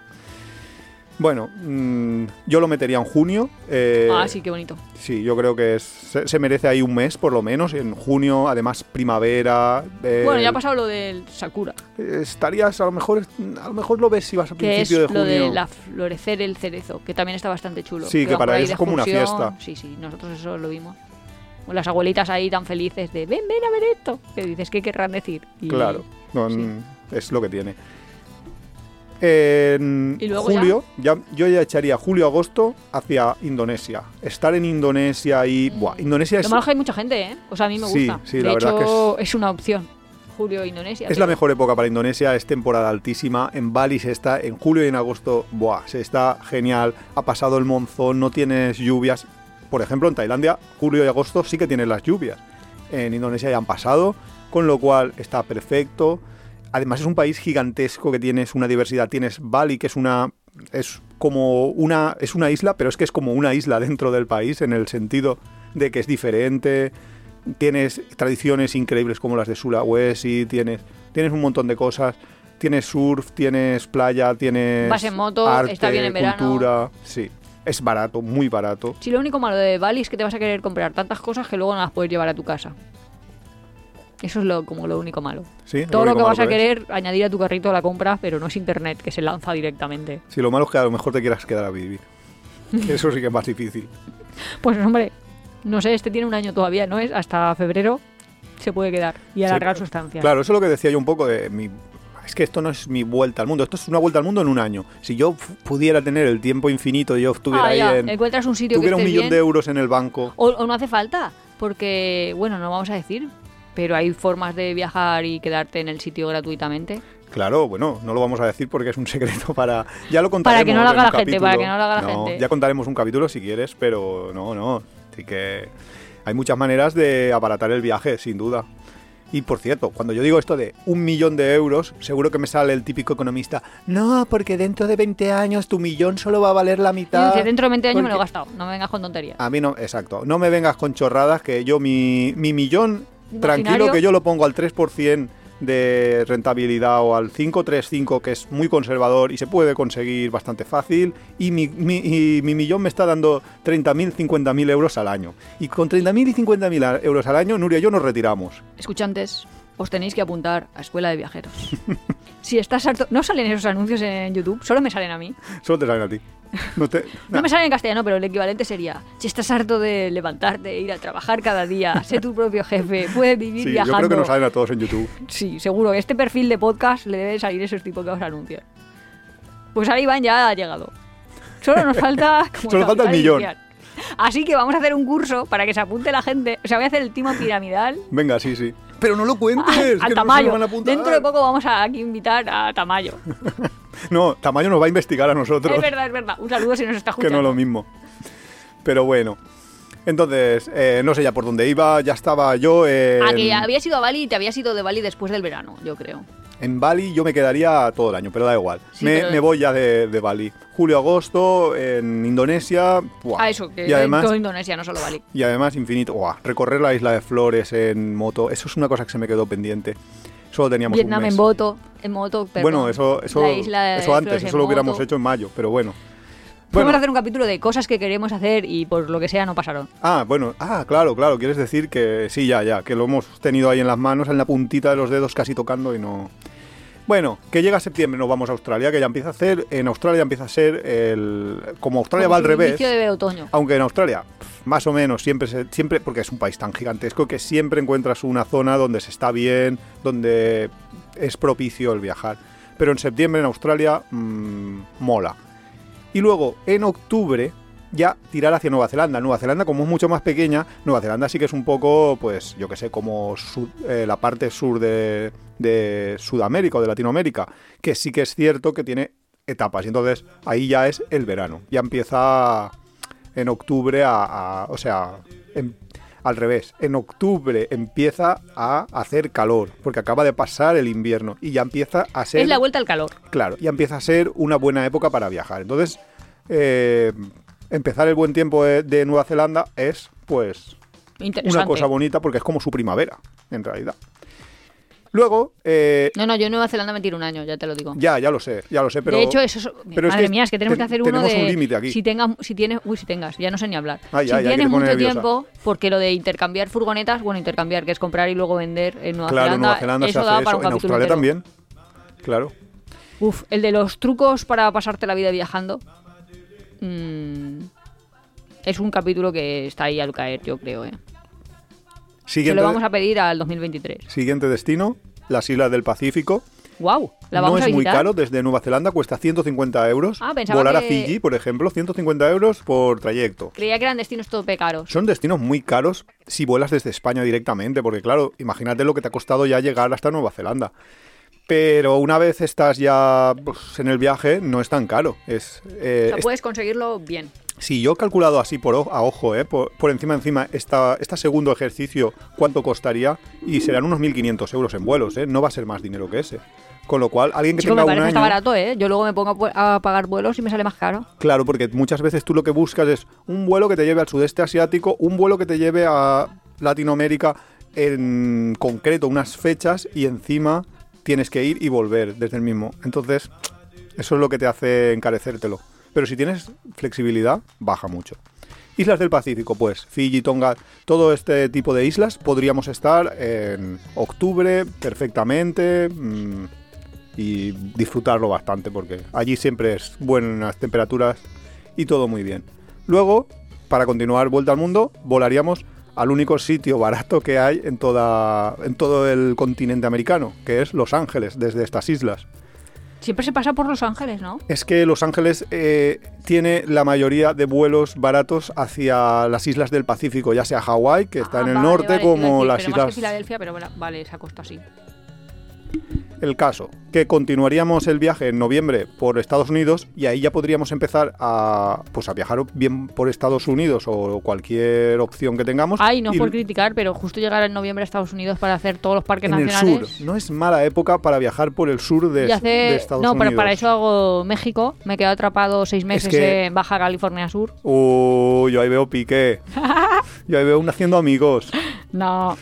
Bueno, mm, yo lo metería en junio. eh, ah, sí, qué bonito. sí, yo creo que es- se, se merece ahí un mes por lo menos, en junio, además primavera. eh, Bueno, ya ha pasado lo del Sakura, Estarías, a lo mejor a lo mejor lo ves si vas a es principio de lo junio. de la florecer el cerezo, que también está bastante chulo. Sí, que para de es como una fiesta. Sí, sí, nosotros eso lo vimos. Las abuelitas ahí tan felices de, ven, ven a ver esto. Que dices, ¿qué querrán decir? Y- Claro, no, sí. mm, es lo que tiene. En ¿Y luego julio, ya? yo ya echaría julio-agosto hacia Indonesia. Estar en Indonesia y... Buah, Indonesia es, Lo malo es que hay mucha gente, ¿eh? O sea, a mí me Sí, gusta. sí, de la verdad que es... una opción. Julio, Indonesia. es la mejor época para Indonesia, es temporada altísima. En Bali se está, en julio y en agosto, buah, se está genial. Ha pasado el monzón, no tienes lluvias. Por ejemplo, en Tailandia, julio y agosto sí que tienes las lluvias. En Indonesia ya han pasado, con lo cual está perfecto. Además es un país gigantesco que tienes una diversidad. Tienes Bali, que es una es como una es una isla, pero es que es como una isla dentro del país en el sentido de que es diferente. Tienes tradiciones increíbles como las de Sulawesi, tienes tienes un montón de cosas. Tienes surf, tienes playa, tienes Vas en moto, arte, está bien en verano. cultura, sí. Es barato, muy barato. Sí, lo único malo de Bali es que te vas a querer comprar tantas cosas que luego no las puedes llevar a tu casa. Eso es lo, como lo único malo. Sí, Todo lo que vas a es. querer añadir a tu carrito a la compra, pero no es internet, que se lanza directamente. Sí, lo malo es que a lo mejor te quieras quedar a vivir. (laughs) Eso sí que es más difícil. Pues hombre, no sé, este tiene un año todavía, ¿no es? Hasta febrero se puede quedar y alargar su estancia. Claro, eso es lo que decía yo un poco de mi... Es que esto no es mi vuelta al mundo, esto es una vuelta al mundo en un año. Si yo pudiera tener el tiempo infinito y yo estuviera Ah, ahí ya, en... encuentras un sitio que Tuviera un esté millón bien. de euros en el banco. O, o no hace falta, porque, bueno, no vamos a decir, Pero hay formas de viajar y quedarte en el sitio gratuitamente. Claro, bueno, no lo vamos a decir porque es un (laughs) secreto para... Ya lo contaremos Para que no lo haga la gente, para que no lo haga la gente. Ya contaremos un capítulo si quieres, pero no, no. Así que hay muchas maneras de abaratar el viaje, sin duda. Y por cierto, cuando yo digo esto de un millón de euros, seguro que me sale el típico economista. No, porque dentro de 20 años tu millón solo va a valer la mitad. dentro de 20 años me lo he gastado. No me vengas con tonterías. A mí no, exacto. No me vengas con chorradas que yo mi, mi millón, tranquilo que yo lo pongo al 3% de rentabilidad o al 535 que es muy conservador y se puede conseguir bastante fácil y mi, mi- y mi millón me está dando 30.000, 50.000 euros al año. Y con 30.000 y 50.000 a- euros al año, Nuria y yo nos retiramos. Escuchantes, os tenéis que apuntar a Escuela de Viajeros. (laughs) si estás harto... No salen esos anuncios en YouTube, solo me salen a mí. Solo te salen a ti. No te- No me salen en castellano, pero el equivalente sería, si estás harto de levantarte, ir a trabajar cada día, sé tu propio jefe, puedes vivir Sí, yo viajando. creo que nos salen a todos en YouTube. Sí, seguro que este perfil de podcast le deben salir esos tipos de anuncios. Pues ahora Iván ya ha llegado. Solo nos falta... (laughs) Solo falta el millón. Así que vamos a hacer un curso para que se apunte la gente. O sea, voy a hacer el timo piramidal. Venga, sí, sí. Pero no lo cuentes. (laughs) que no al se Tamayo. nos van a. Dentro de poco vamos a aquí invitar a Tamayo. (laughs) No, Tamayo nos va a investigar a nosotros. Es verdad, es verdad. Un saludo si nos está (laughs) que escuchando. no es lo mismo. Pero bueno. Entonces, eh, no sé ya por dónde iba, ya estaba yo en, A que habías ido a Bali y te habías ido de Bali después del verano, yo creo. en Bali, yo me quedaría todo el año, pero da igual. Sí, me, pero- me voy ya de, de Bali. Julio, agosto, en Indonesia. buah. Ah, eso, que y además, todo Indonesia, no solo Bali. y además infinito. buah, recorrer la isla de Flores en moto, eso es una cosa que se me quedó pendiente. Solo teníamos Vietnam un mes. en moto, en moto, perdón. bueno, eso, eso, eso antes, eso lo hubiéramos moto. hecho en mayo, pero bueno. Podemos Bueno, hacer un capítulo de cosas que queremos hacer y por lo que sea no pasaron. Ah, bueno, ah, claro, claro, quieres decir que sí, ya, ya, que lo hemos tenido ahí en las manos, en la puntita de los dedos casi tocando y no... Bueno, que llega septiembre nos vamos a Australia, que ya empieza a ser, en Australia empieza a ser el... Como Australia Como va al revés, de otoño. aunque en Australia, más o menos, siempre, se- siempre, porque es un país tan gigantesco, que siempre encuentras una zona donde se está bien, donde es propicio el viajar. Pero en septiembre en Australia mm, mola. Y luego, en octubre, ya tirar hacia Nueva Zelanda. Nueva Zelanda, como es mucho más pequeña, Nueva Zelanda sí que es un poco, pues, yo que sé, como eh, la parte sur de, de Sudamérica o de Latinoamérica, que sí que es cierto que tiene etapas. Y entonces ahí ya es el verano. Ya empieza en octubre a, a- o sea, en- al revés. En octubre empieza a hacer calor, porque acaba de pasar el invierno y ya empieza a ser... Es la vuelta al calor. Claro, ya empieza a ser una buena época para viajar. Entonces, eh, empezar el buen tiempo de, de Nueva Zelanda es, pues, una cosa bonita porque es como su primavera, en realidad. Luego, eh, No, no, yo en Nueva Zelanda me tiro un año, ya te lo digo. ya, ya lo sé, ya lo sé, pero... de hecho, eso es... pero es Madre que mía, es que tenemos te- que hacer uno tenemos de... un límite aquí. Si, tengas, si tienes... Uy, si tengas, ya no sé ni hablar. Ay, si ay, tienes mucho nerviosa. tiempo, porque lo de intercambiar furgonetas, bueno, intercambiar, que es comprar y luego vender en Nueva claro, en Zelanda, Nueva Zelanda eso se hace para eso, un en Australia entero. también. Claro. Uf, el de los trucos para pasarte la vida viajando. Mm, es un capítulo que está ahí al caer, yo creo, ¿eh? Se lo vamos a pedir al 2023. siguiente destino, las Islas del Pacífico. ¡Wow! La no vamos es a muy caro, desde Nueva Zelanda cuesta 150 euros. Ah, Volar a que- Fiji, por ejemplo, 150 euros por trayecto. Creía que eran destinos tope caros. Son destinos muy caros si vuelas desde España directamente, porque claro, imagínate lo que te ha costado ya llegar hasta Nueva Zelanda. Pero una vez estás ya pues, en el viaje, no es tan caro. Es, eh, O sea, es- puedes conseguirlo bien. si yo he calculado así por a ojo, eh, por, por encima encima, esta, este segundo ejercicio, cuánto costaría, y serán unos 1.500 euros en vuelos, eh, no va a ser más dinero que ese. Con lo cual, alguien que Chico, me tenga un parece año... está barato, ¿eh? Yo luego me pongo a pagar vuelos y me sale más caro. Claro, porque muchas veces tú lo que buscas es un vuelo que te lleve al sudeste asiático, un vuelo que te lleve a Latinoamérica en concreto, unas fechas, y encima tienes que ir y volver desde el mismo. Entonces, eso es lo que te hace encarecértelo. Pero si tienes flexibilidad, baja mucho. Islas del Pacífico, pues Fiji, Tonga, todo este tipo de islas podríamos estar en octubre perfectamente mm, y disfrutarlo bastante porque allí siempre es buenas temperaturas y todo muy bien. Luego, para continuar vuelta al mundo, volaríamos al único sitio barato que hay en, toda, en todo el continente americano, que es Los Ángeles, desde estas islas. Siempre se pasa por Los Ángeles, ¿no? Es que Los Ángeles eh, tiene la mayoría de vuelos baratos hacia las islas del Pacífico, ya sea Hawái, que está Ah, en el vale, norte, vale, como decir, las pero Más que islas... Filadelfia, pero bueno, vale, esa costa sí. El caso, que continuaríamos el viaje en noviembre por Estados Unidos y ahí ya podríamos empezar a, pues a viajar bien por Estados Unidos o cualquier opción que tengamos. Ay, no y por criticar, pero justo llegar en noviembre a Estados Unidos para hacer todos los parques en el nacionales. sur. No es mala época para viajar por el sur de, y hace- de Estados no, Unidos. pero para eso hago México. Me quedo atrapado seis meses que- en Baja California Sur. Uy, yo ahí veo pique. (laughs) yo ahí veo un haciendo amigos. No,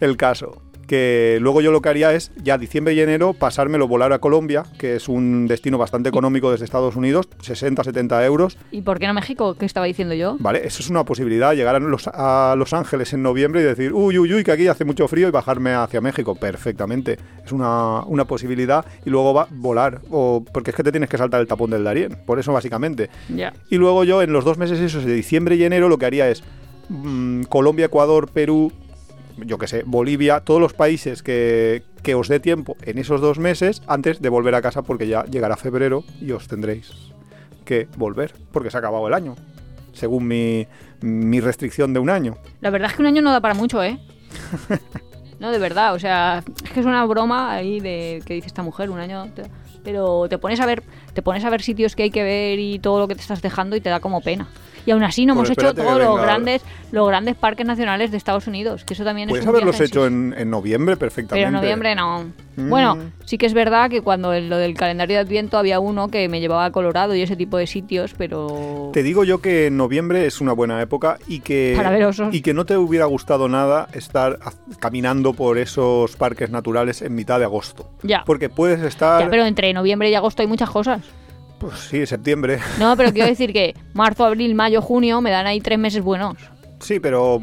El caso, que luego yo lo que haría es, ya diciembre y enero, pasármelo volar a Colombia, que es un destino bastante económico desde Estados Unidos, 60, 70 euros. ¿y por qué no México? ¿Qué estaba diciendo yo? Vale, eso es una posibilidad, llegar a Los, a Los Ángeles en noviembre y decir, uy, uy, uy, que aquí hace mucho frío y bajarme hacia México. Perfectamente. Es una, una posibilidad y luego va volar, o, porque es que te tienes que saltar el tapón del Darién, por eso básicamente. Y luego yo en los dos meses esos de diciembre y enero lo que haría es mm, Colombia, Ecuador, Perú, yo que sé, Bolivia, todos los países que, que os dé tiempo en esos dos meses antes de volver a casa porque ya llegará febrero y os tendréis que volver porque se ha acabado el año, según mi, mi restricción de un año. La verdad es que un año no da para mucho, ¿eh? (laughs) no, de verdad, o sea, es que es una broma ahí de que dice esta mujer, un año. te- pero te pones a ver, te pones a ver sitios que hay que ver y todo lo que te estás dejando y te da como pena. Y aún así no Pues hemos hecho todos los grandes, los grandes parques nacionales de Estados Unidos, que eso también Puedes es un haberlos hecho en, en noviembre perfectamente. Pero en noviembre no. Mm. Bueno, sí que es verdad que cuando en lo del calendario de Adviento había uno que me llevaba a Colorado y ese tipo de sitios, pero... Te digo yo que en noviembre es una buena época y que, Para ver osos. y que no te hubiera gustado nada estar caminando por esos parques naturales en mitad de agosto. Ya. Porque puedes estar... Ya, pero entre noviembre y agosto hay muchas cosas. Pues sí, septiembre. No, pero quiero (laughs) decir que marzo, abril, mayo, junio me dan ahí tres meses buenos. Sí, pero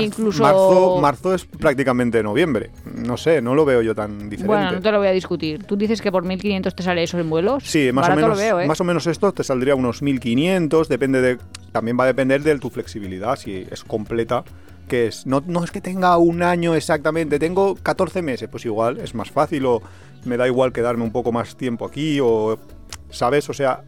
Incluso- marzo, marzo es prácticamente noviembre. No sé, no lo veo yo tan diferente. Bueno, no te lo voy a discutir. ¿Tú dices que por 1.500 te sale eso en vuelos? Sí, más o, menos, veo, ¿eh? más o menos esto te saldría unos 1500, depende de también va a depender de tu flexibilidad, si es completa, que es no, no es que tenga un año exactamente, tengo 14 meses, pues igual es más fácil o me da igual quedarme un poco más tiempo aquí o sabes, o sea,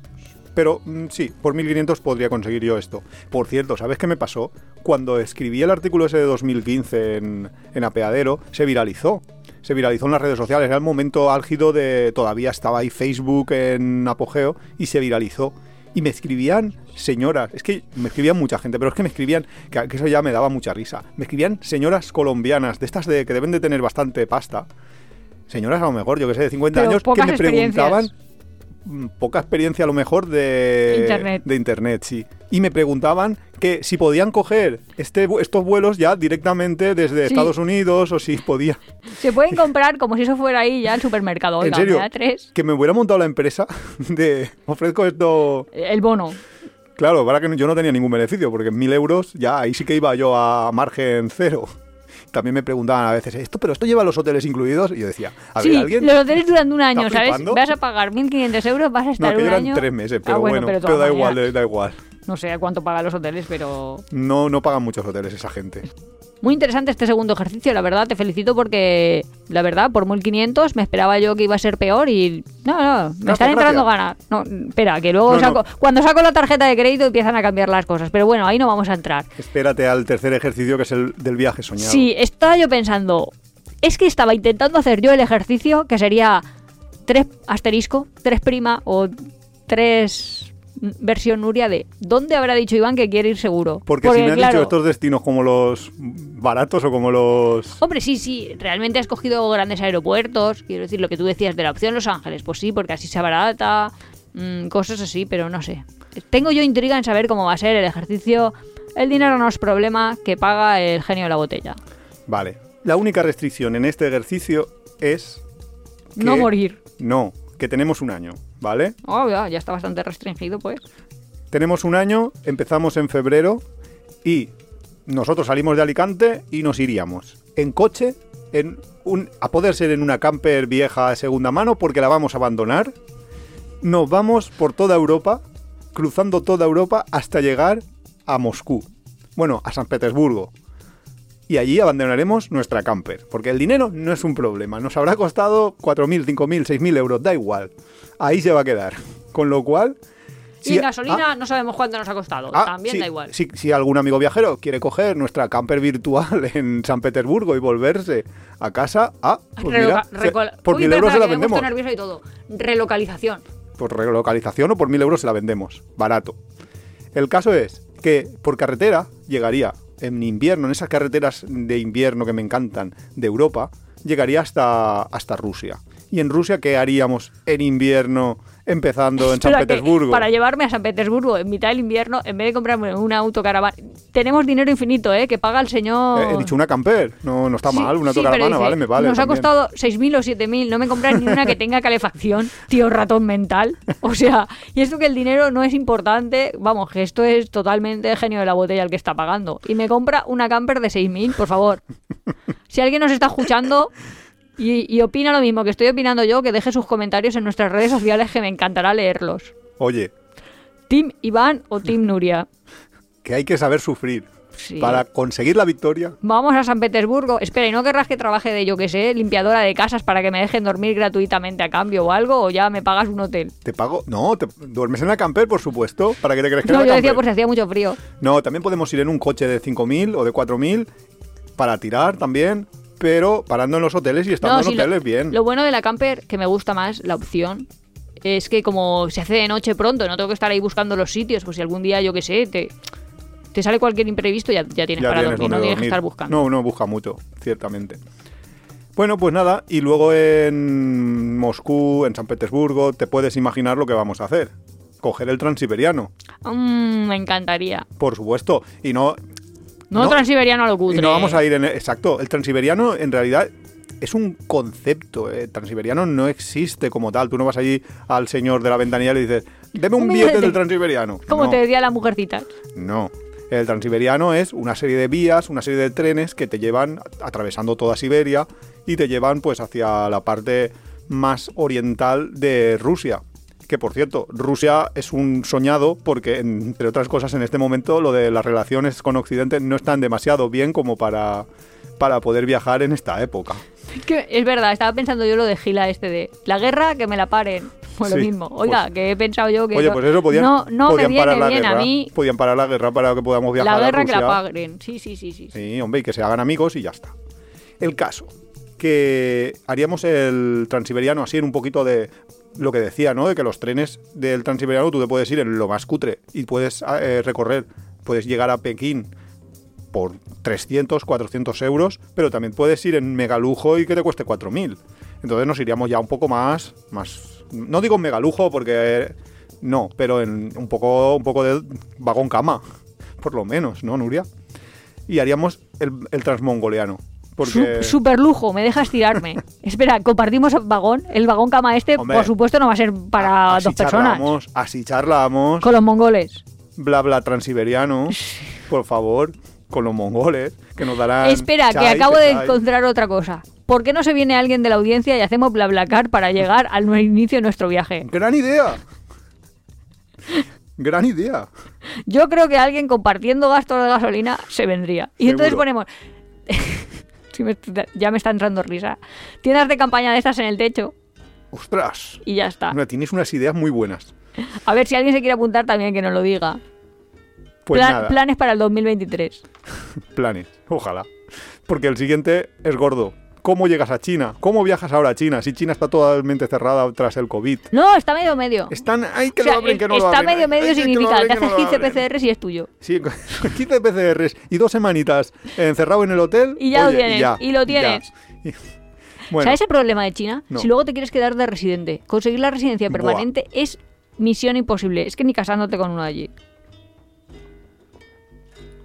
pero mm, sí, por 1500 podría conseguir yo esto. Por cierto, ¿sabes qué me pasó? Cuando escribí el artículo ese de 2015 en, en Apeadero, se viralizó. Se viralizó en las redes sociales. Era el momento álgido de. Todavía estaba ahí Facebook en apogeo y se viralizó. Y me escribían señoras, es que me escribían mucha gente, pero es que me escribían, que, que eso ya me daba mucha risa. Me escribían señoras colombianas, de estas de que deben de tener bastante pasta. Señoras a lo mejor, yo que sé, de 50 Pero años, que me preguntaban poca experiencia a lo mejor de Internet. de internet, sí. Y me preguntaban que si podían coger este, estos vuelos ya directamente desde Sí. Estados Unidos o si podía. (laughs) Se pueden comprar como si eso fuera ahí ya el supermercado. en Oiga, serio, da tres. que me hubiera montado la empresa (laughs) de ofrezco esto. El bono. Claro, para que yo no tenía ningún beneficio, porque en mil euros ya ahí sí que iba yo a margen cero. También me preguntaban a veces, ¿esto, pero esto lleva los hoteles incluidos? Y yo decía, a sí, ver, alguien. los hoteles duran un año, ¿Está ¿sabes? flipando? Vas a pagar 1.500 euros, vas a No, estar que un eran año... tres meses, Ah, pero bueno, pero, todas da igual, da igual. No sé a cuánto pagan los hoteles, pero... No, no pagan muchos hoteles esa gente. Muy interesante este segundo ejercicio, la verdad, te felicito porque, la verdad, por 1500 me esperaba yo que iba a ser peor y... No, no, me están entrando ganas. No, espera, que luego No, saco... no. Cuando saco la tarjeta de crédito empiezan a cambiar las cosas, pero bueno, ahí no vamos a entrar. Espérate al tercer ejercicio que es el del viaje soñado. Sí, estaba yo pensando, es que estaba intentando hacer yo el ejercicio que sería 3 asterisco, 3 prima o 3 versión Nuria de ¿dónde habrá dicho Iván que quiere ir seguro? Porque, si me has claro, dicho estos destinos como los baratos o como los... Hombre, sí, sí, realmente has cogido grandes aeropuertos, quiero decir, lo que tú decías de la opción Los Ángeles, pues sí, porque así se barata, mm, cosas así, pero no sé. Tengo yo intriga en saber cómo va a ser el ejercicio. El dinero no es problema, que paga el genio de la botella. Vale. La única restricción en este ejercicio es... No morir. No, que tenemos un año, ¿vale? Oh, ya, ya está bastante restringido, pues. Tenemos un año, empezamos en febrero y nosotros salimos de Alicante y nos iríamos en coche, en un, a poder ser en una camper vieja de segunda mano porque la vamos a abandonar. Nos vamos por toda Europa, cruzando toda Europa hasta llegar a Moscú. Bueno, a San Petersburgo. Y allí abandonaremos nuestra camper, porque el dinero no es un problema, nos habrá costado 4.000, 5.000, 6.000 euros, da igual, ahí se va a quedar. Con lo cual... y en gasolina no sabemos cuánto nos ha costado, ah, también da igual. Si, si algún amigo viajero quiere coger nuestra camper virtual (laughs) en San Petersburgo y volverse a casa, ah, pues Reloca- se- por Uy, 1.000 espera, euros se la vendemos. y todo. Relocalización. por relocalización o por 1.000 euros se la vendemos, barato. El caso es que por carretera llegaría en invierno, en esas carreteras de invierno que me encantan de Europa, llegaría hasta, hasta Rusia. ¿Y en Rusia qué haríamos en invierno empezando en San que Petersburgo? Para llevarme a San Petersburgo en mitad del invierno, en vez de comprarme una autocaravana. Tenemos dinero infinito, ¿eh? Que paga el señor. Eh, he dicho una camper, no, no está Sí, mal, una sí, pero autocaravana, dice, vale, me vale. Nos ha también. costado 6.000 o 7.000, no me compras ni una que (laughs) tenga calefacción, tío ratón mental. O sea, y esto que el dinero no es importante, vamos, que esto es totalmente genio de la botella el que está pagando. Y me compra una camper de 6.000, por favor. Si alguien nos está escuchando y, y opina lo mismo que estoy opinando yo, que deje sus comentarios en nuestras redes sociales que me encantará leerlos. Oye, ¿Team Iván o Team Nuria? (laughs) que hay que saber sufrir Sí. para conseguir la victoria. Vamos a San Petersburgo. Espera, ¿y no querrás que trabaje de, yo que sé, limpiadora de casas para que me dejen dormir gratuitamente a cambio o algo? ¿O ya me pagas un hotel? ¿Te pago? No, te, duermes en la camper, por supuesto. ¿Para qué te crees que No, yo decía si hacía mucho frío. No, también podemos ir en un coche de 5.000 o de 4.000 para tirar también, pero parando en los hoteles y estando No, en lo- hoteles bien. Lo bueno de la camper, que me gusta más la opción, es que como se hace de noche pronto, no tengo que estar ahí buscando los sitios, pues si algún día, yo que sé, te, te sale cualquier imprevisto, ya, ya tienes Ya para tienes dormir, no tienes que estar buscando. No, no busca mucho, ciertamente. Bueno, pues nada, y luego en Moscú, en San Petersburgo, te puedes imaginar lo que vamos a hacer. Coger el transiberiano, Mm, me encantaría. por supuesto. Y no, No, No, transiberiano a lo cutre. y no vamos a ir en... Exacto, el transiberiano en realidad es un concepto. El transiberiano no existe como tal. Tú no vas allí al señor de la ventanilla y le dices, deme un Un (laughs) billete billete. del transiberiano. Como No. te decía la mujercita. No. El transiberiano es una serie de vías, una serie de trenes que te llevan atravesando toda Siberia y te llevan pues hacia la parte más oriental de Rusia. Que por cierto, Rusia es un soñado porque, entre otras cosas, en este momento lo de las relaciones con Occidente no están demasiado bien como para, para poder viajar en esta época. Que es verdad, estaba pensando yo lo de Gila este de la guerra, que me la paren. (laughs) Pues lo mismo. Oiga, pues- que he pensado yo que Oye, no, pues eso podían, no, no me viene parar la bien guerra. a mí Podían parar la guerra para que podamos viajar la a guerra que la Rusia. paguen. Sí, sí, sí. sí. Sí, hombre, y que se hagan amigos y ya está. El caso, que haríamos el transiberiano así en un poquito de lo que decía, ¿no? De que los trenes del transiberiano tú te puedes ir en lo más cutre y puedes eh, recorrer, puedes llegar a Pekín por 300, 400 euros, pero también puedes ir en megalujo y que te cueste 4.000. Entonces nos iríamos ya un poco más, más no digo megalujo porque eh, no, pero en un poco, un poco de vagón cama, por lo menos, ¿no, Nuria? Y haríamos el, el transmongoleano. Porque... Super lujo, me dejas tirarme. (laughs) Espera, compartimos vagón. El vagón cama este, Hombre, por supuesto, no va a ser para así dos personas. Así charlamos, Con los mongoles. bla bla transiberiano, (laughs) por favor, con los mongoles, que nos darán. Espera, que acabo de chai. encontrar otra cosa. ¿Por qué no se viene alguien de la audiencia y hacemos BlaBlaCar para llegar al inicio de nuestro viaje? ¡Gran idea! ¡Gran idea! Yo creo que alguien compartiendo gastos de gasolina se vendría. Y entonces ponemos... Me- ya me está entrando risa. Tiendas de campaña de estas en el techo ¡Ostras! y ya está. Mira, tienes unas ideas muy buenas. A ver si alguien se quiere apuntar también que nos lo diga. Pues Plan- nada, Planes para el 2023. (laughs) planes, ojalá. Porque el siguiente es gordo. ¿Cómo llegas a China? ¿Cómo viajas ahora a China? Si China está totalmente cerrada tras el COVID. No, está medio medio. Están ahí que O sea, lo abren, que no lo está medio medio ay, lo significa que haces lo 15 abren. PCRs y es tuyo. Sí, con 15 PCRs y dos semanitas encerrado en el hotel. Y ya lo oye, tienes, ya, y lo tienes. Y- Bueno, ¿Sabes el problema de China? No. Si luego te quieres quedar de residente, conseguir la residencia Buah. permanente es misión imposible. Es que ni casándote con uno de allí.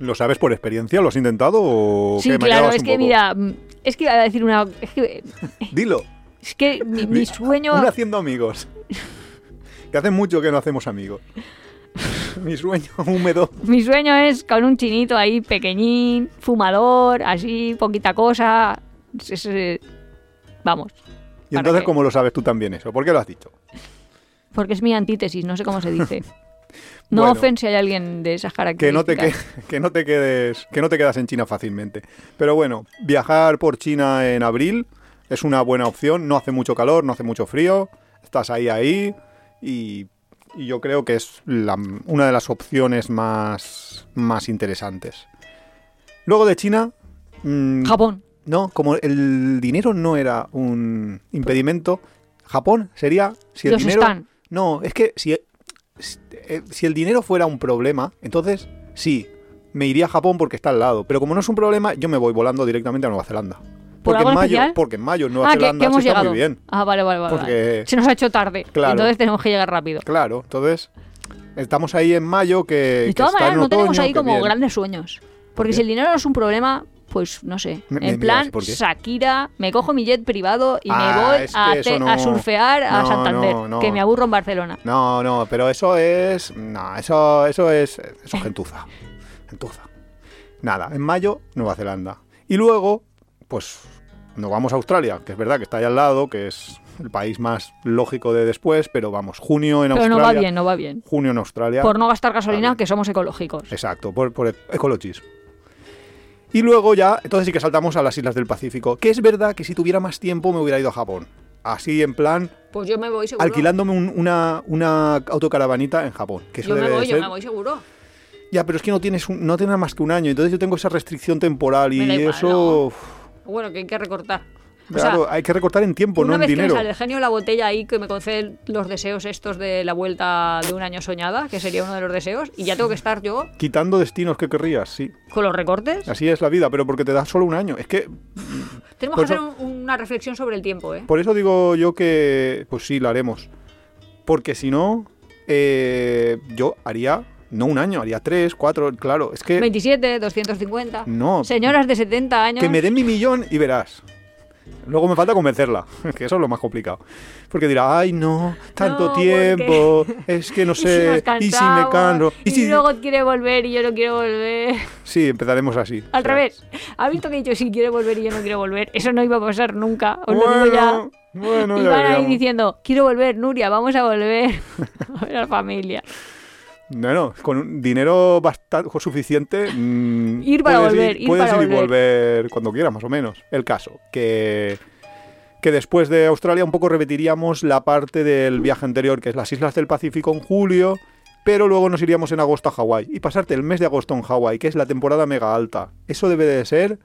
¿Lo sabes por experiencia? ¿Lo has intentado o Sí, qué? Claro, es que poco? mira, mm, es que iba a decir una. Es que, (laughs) Dilo. es que mi, (laughs) sueño. Un haciendo amigos. (laughs) que hace mucho que no hacemos amigos. Mi sueño húmedo. Mi sueño es con un chinito ahí pequeñín, fumador, así, poquita cosa. Es- es, eh, vamos, Y ¿Para entonces? ¿cómo lo sabes tú también eso? ¿Por qué lo has dicho? porque es mi antítesis, no sé cómo se dice. No Bueno. ofen si hay alguien de esas que características. no te que, (laughs) que no te quedes que no te quedas en China fácilmente. Pero bueno, viajar por China en abril es una buena opción. No hace mucho calor, no hace mucho frío. Estás ahí ahí y, y yo creo que es la- una de las opciones más más interesantes. Luego de China, mm, Japón. no, como el dinero no era un impedimento, Japón sería si el Los dinero están. no, es que si, si el dinero fuera un problema, entonces sí, me iría a Japón porque está al lado. Pero como no es un problema, yo me voy volando directamente a Nueva Zelanda. ¿Por Porque en mayo, porque en mayo en Nueva Ah, que, Zelanda que hemos se está muy bien. Ah, vale, vale, vale. Porque-. Se nos ha hecho tarde. Claro. Entonces tenemos que llegar rápido. Claro, entonces estamos ahí en mayo que, De que todas maneras, no tenemos ahí que como bien. grandes sueños. Porque si el dinero no es un problema, pues no sé. Me- me en plan. Shakira, me cojo mi jet privado y Ah, me voy es a, que eso te- no- a surfear a no, Santander. no, no. Que me aburro en Barcelona. No, no, pero eso es. No, eso, eso es. Eso es gentuza. (laughs) Gentuza. Nada, en mayo, Nueva Zelanda. Y luego, pues nos vamos a Australia, que es verdad que está ahí al lado, que es el país más lógico de después, pero vamos, junio en Pero Australia. no va bien, no va bien. Junio en Australia. Por no gastar gasolina, que somos ecológicos. Exacto, por, por ecologismo. Y luego ya, entonces sí que saltamos a las islas del Pacífico, que es verdad que si tuviera más tiempo me hubiera ido a Japón. Así en plan, Pues yo me voy seguro. alquilándome un- una, una autocaravanita en Japón. Que eso Yo me debe voy, yo me voy seguro. Ya, pero es que no tienes, un- no tienes más que un año, entonces yo tengo esa restricción temporal y Me da igual, eso... no. Bueno, que hay que recortar. O sea, claro, hay que recortar en tiempo, no una en vez dinero. me sale el genio de la botella ahí que me concede los deseos estos de la vuelta de un año soñada, que sería uno de los deseos, y ya tengo que estar yo Quitando destinos que querrías, sí. con los recortes. Así es la vida, pero porque te da solo un año. Es que (laughs) Tenemos que eso- hacer un- una reflexión sobre el tiempo, ¿eh? Por eso digo yo que, pues sí, lo haremos. Porque si no, eh, yo haría, no un año, haría tres, cuatro, claro. Es que 27, 250. no, Señoras de 70 años. que me den mi millón y verás. Luego me falta convencerla, (laughs) que eso es lo más complicado. Porque dirá, ay no, tanto No, tiempo, es que no (laughs) ¿Y si sé, y si me canso. Y, si... luego quiere volver y yo no quiero volver. Sí, empezaremos así. Al O sea, revés. ¿Ha visto que he dicho si quiere volver y yo no quiero volver? Eso no iba a pasar nunca. Os lo digo ya. Bueno, bueno, y ya van ahí diciendo, quiero volver, Nuria, vamos a volver (laughs) a ver a la familia. Bueno, con un dinero bastante suficiente. mm, (laughs) Ir para puedes volver, ir puedes para ir y volver. volver cuando quieras, más o menos. El caso, que, que después de Australia un poco repetiríamos la parte del viaje anterior, que es las islas del Pacífico en julio, pero luego nos iríamos en agosto a Hawái. Y pasarte el mes de agosto en Hawái, que es la temporada mega alta. Eso debe de ser,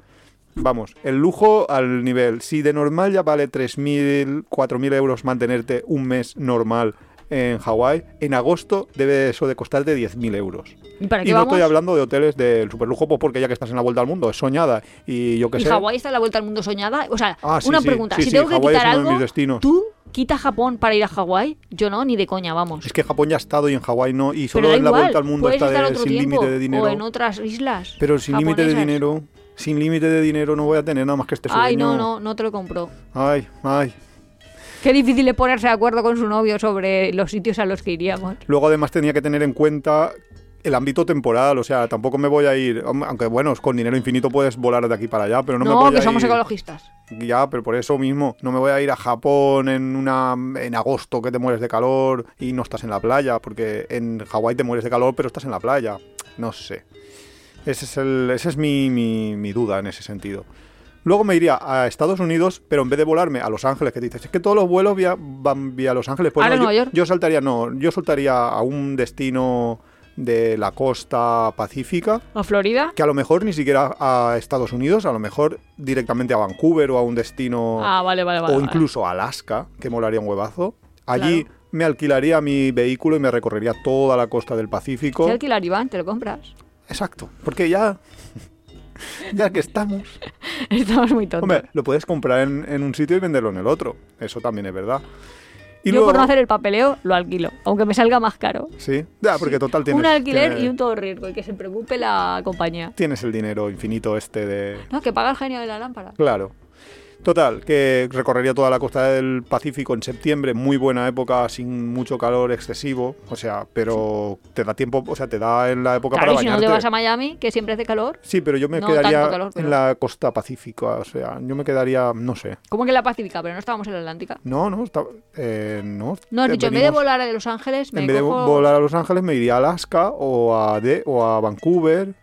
vamos, el lujo al nivel. Si de normal ya vale 3.000, 4.000 euros mantenerte un mes normal en Hawái, en agosto debe eso de costarte 10.000 euros. ¿Y para qué Y no vamos? estoy hablando de hoteles del superlujo, pues porque ya que estás en la vuelta al mundo, es soñada. Y yo qué ¿Y sé. Hawái está en la vuelta al mundo soñada? O sea, Ah, sí, una sí, pregunta. sí, si tengo que Hawái es quitar de algo, mis destinos. ¿tú quitas Japón para ir a Hawái? Yo no, ni de coña, vamos. Es que Japón ya ha estado y en Hawái no. Y solo en la igual, vuelta al mundo está de- sin límite de dinero. O en otras islas Pero sin límite de dinero. Sin límite de dinero no voy a tener nada más que este sueño. Ay, no, no, no te lo compro. Ay, ay. Qué difícil es ponerse de acuerdo con su novio sobre los sitios a los que iríamos. Luego además tenía que tener en cuenta el ámbito temporal, o sea, tampoco me voy a ir, aunque bueno, con dinero infinito puedes volar de aquí para allá, pero no, No, me voy que a somos ir- ecologistas. Ya, pero por eso mismo, no me voy a ir a Japón en una en agosto que te mueres de calor y no estás en la playa, porque en Hawái te mueres de calor, pero estás en la playa. No sé. Ese es el, esa es mi, mi, mi duda en ese sentido. Luego me iría a Estados Unidos, pero en vez de volarme a Los Ángeles, que dices, es que todos los vuelos vía- van vía Los Ángeles, pues ¿Ahora no, Nueva yo, York? yo saltaría, no, yo saltaría a un destino de la costa pacífica, ¿A Florida? que a lo mejor ni siquiera a Estados Unidos, a lo mejor directamente a Vancouver o a un destino Ah, vale, vale, vale. o incluso a Alaska, que molaría un huevazo. Allí Claro. me alquilaría mi vehículo y me recorrería toda la costa del Pacífico. ¿Qué alquilar, Iván? ¿Te lo compras? Exacto, porque ya (laughs) ya que estamos. Estamos muy tontos. Hombre, lo puedes comprar en, en un sitio y venderlo en el otro. Eso también es verdad. Y Yo luego, por no hacer el papeleo lo alquilo, aunque me salga más caro. Sí, ya, porque total tienes, un alquiler tienes, y un todo riesgo y que se preocupe la compañía. tienes el dinero infinito este de... No, que paga el genio de la lámpara. Claro. Total, que recorrería toda la costa del Pacífico en septiembre, muy buena época, sin mucho calor excesivo, o sea, pero te da tiempo, o sea, te da en la época Claro, y para si no te vas a Miami, que siempre hace calor. Sí, pero yo me No quedaría tanto calor, pero- en la costa pacífica, o sea, yo me quedaría, no sé. ¿Cómo que en la Pacífica? Pero no estábamos en la Atlántica. No, no, está, eh, no. No, has eh, dicho, en vez de venimos- volar a Los Ángeles, me en vez de volar a Los Ángeles me iría a Alaska o a, de, o a Vancouver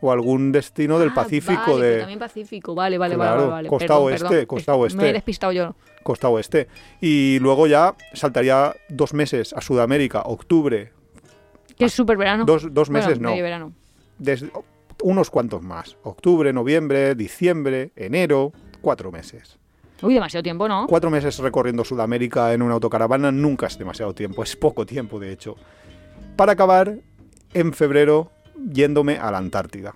o algún destino del Ah, Pacífico vale, de también Pacífico, vale, vale, Claro, vale, vale. costa Perdón, oeste, perdón. costa Es- oeste. Me he despistado yo. costa oeste. Y luego ya saltaría dos meses a Sudamérica, octubre, Que es súper verano. dos, dos Bueno, meses no, medio verano. desde, unos cuantos más, octubre, noviembre, diciembre, enero, cuatro meses. Uy, demasiado tiempo, ¿no? Cuatro meses recorriendo Sudamérica en una autocaravana nunca es demasiado tiempo, es poco tiempo de hecho. Para acabar en febrero yéndome a la Antártida.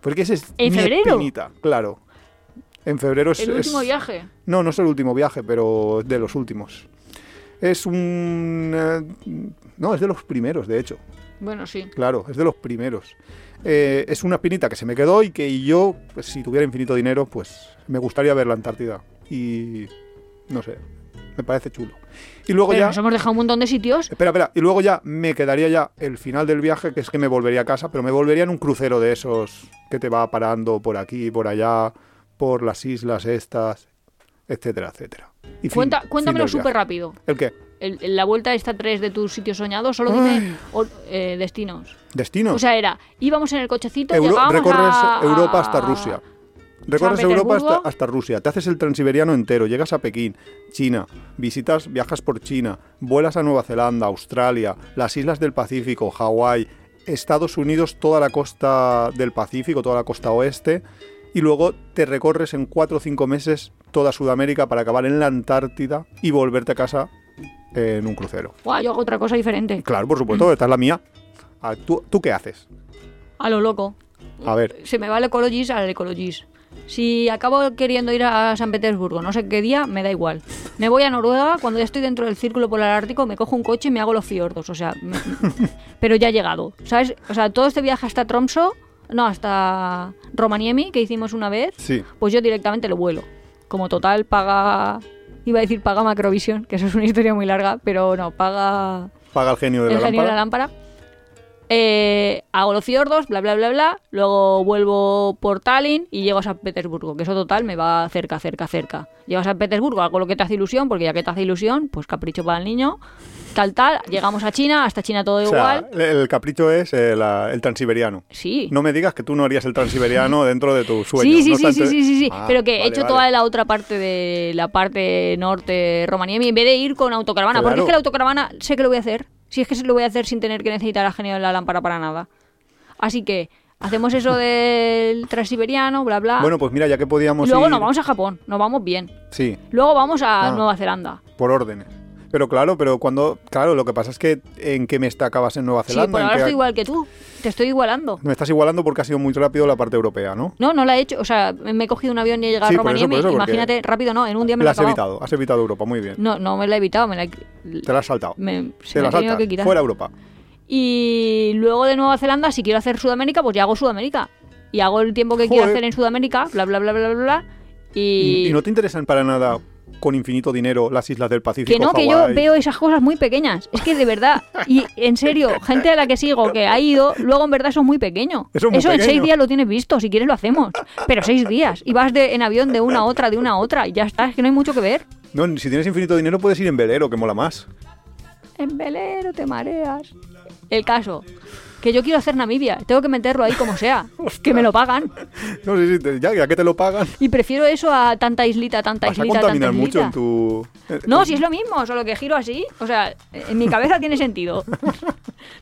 Porque ese es ¿En mi febrero? espinita, claro. En febrero es... El último es- viaje. No, no es el último viaje, pero de los últimos. Es un... eh, no, es de los primeros, de hecho. Bueno, sí. Claro, es de los primeros. Eh, es una espinita que se me quedó y que yo, pues, si tuviera infinito dinero, pues me gustaría ver la Antártida. Y... no sé, me parece chulo. Y luego Pero ya... nos hemos dejado un montón de sitios. Espera, espera. Y luego ya me quedaría ya el final del viaje, que es que me volvería a casa, pero me volvería en un crucero de esos que te va parando por aquí, por allá, por las islas estas, etcétera, etcétera. Y Cuenta, fin cuéntamelo súper rápido. ¿El qué? El- el- la vuelta esta tres de tus sitios soñados, solo dime eh, destinos. Destino. O sea, era, íbamos en el cochecito, Euro- llegábamos recorres a- Europa hasta a- Rusia. Recorres Europa hasta, Rusia, te haces el transiberiano entero, llegas a Pekín, China, visitas, viajas por China, vuelas a Nueva Zelanda, Australia, las islas del Pacífico, Hawái, Estados Unidos, toda la costa del Pacífico, toda la costa oeste, y luego te recorres en cuatro o cinco meses toda Sudamérica para acabar en la Antártida y volverte a casa en un crucero. Buah, yo hago otra cosa diferente. Claro, por supuesto, esta es la mía. Ah, ¿Tú, ¿Tú qué haces? A lo loco. A ver, Se me va el Ecologist al Ecologist. Si acabo queriendo ir a San Petersburgo, no sé qué día, me da igual. Me voy a Noruega, cuando ya estoy dentro del círculo polar ártico, me cojo un coche y me hago los fiordos. O sea, me- (laughs) pero ya he llegado. ¿Sabes? O sea, todo este viaje hasta Tromso, no, hasta Romaniemi, que hicimos una vez, sí. pues yo directamente lo vuelo. Como total paga. Iba a decir paga Macrovisión, que eso es una historia muy larga, pero no, paga Paga el genio de el la genio de lámpara. la lámpara. Eh, hago los fiordos, bla, bla, bla, bla. Luego vuelvo por Tallinn y llego a San Petersburgo, que eso total me va cerca, cerca, cerca. Llego a San Petersburgo, hago lo que te hace ilusión, porque ya que te hace ilusión, pues capricho para el niño. Tal, tal. Llegamos a China, hasta China todo O sea, igual. el capricho es eh, el transiberiano. Sí. No me digas que tú no harías el transiberiano (laughs) dentro de tu sueño. Sí, sí, no sí, sí, sí, sí, sí. Ah, Pero que he hecho vale. toda la otra parte de la parte norte Romaniemi en vez de ir con autocaravana. Porque es que la autocaravana sé que lo voy a hacer. Si es que lo voy a hacer sin tener que necesitar al genio de la lámpara para nada. Así que hacemos eso del transiberiano, bla, bla. Bueno, pues mira, ya que podíamos luego ir... nos vamos a Japón, nos vamos bien. Sí, Luego vamos a Ah. Nueva Zelanda. por órdenes. Pero claro, pero cuando... Claro, lo que pasa es que ¿en qué mes te acabas en Nueva Sí, Zelanda? por ¿En ahora estoy igual que tú. Te estoy igualando. Me estás igualando porque ha sido muy rápido la parte europea, ¿no? No, no la he hecho. O sea, me he cogido un avión y he llegado Sí, a por eso, eso, Imagínate, rápido no, en un día me La he has acabado. evitado, has evitado Europa, muy bien. No, no me la he evitado, me la he... Te la has saltado. me- se Te me la ha tenido que quitar. Fuera Europa. Y luego de Nueva Zelanda, si quiero hacer Sudamérica, pues ya hago Sudamérica. Y hago el tiempo que quiero hacer en Sudamérica, bla, bla, bla, bla, bla, bla. ¿Y, Y, y no te interesan para nada con infinito dinero las islas del Pacífico? que no, que yo veo esas cosas muy pequeñas. Es que de verdad, y en serio, (laughs) gente a la que sigo que ha ido, luego en verdad son muy pequeños. Eso es muy en seis pequeño. días lo tienes visto, si quieres lo hacemos. Pero seis días. Y vas de, en avión de una a otra, de una a otra, y ya está, es que no hay mucho que ver. No, si tienes infinito dinero puedes ir en velero, que mola más. En velero te mareas. El caso, que yo quiero hacer Namibia, tengo que meterlo ahí como sea, (laughs) que me lo pagan. No, sí, sí, te- ya, ya que te lo pagan, Y prefiero eso a tanta islita, tanta vas a islita, tanta contaminar mucho islita. en tu... eh, No, si es lo mismo, solo que giro así. O sea, en mi cabeza tiene sentido.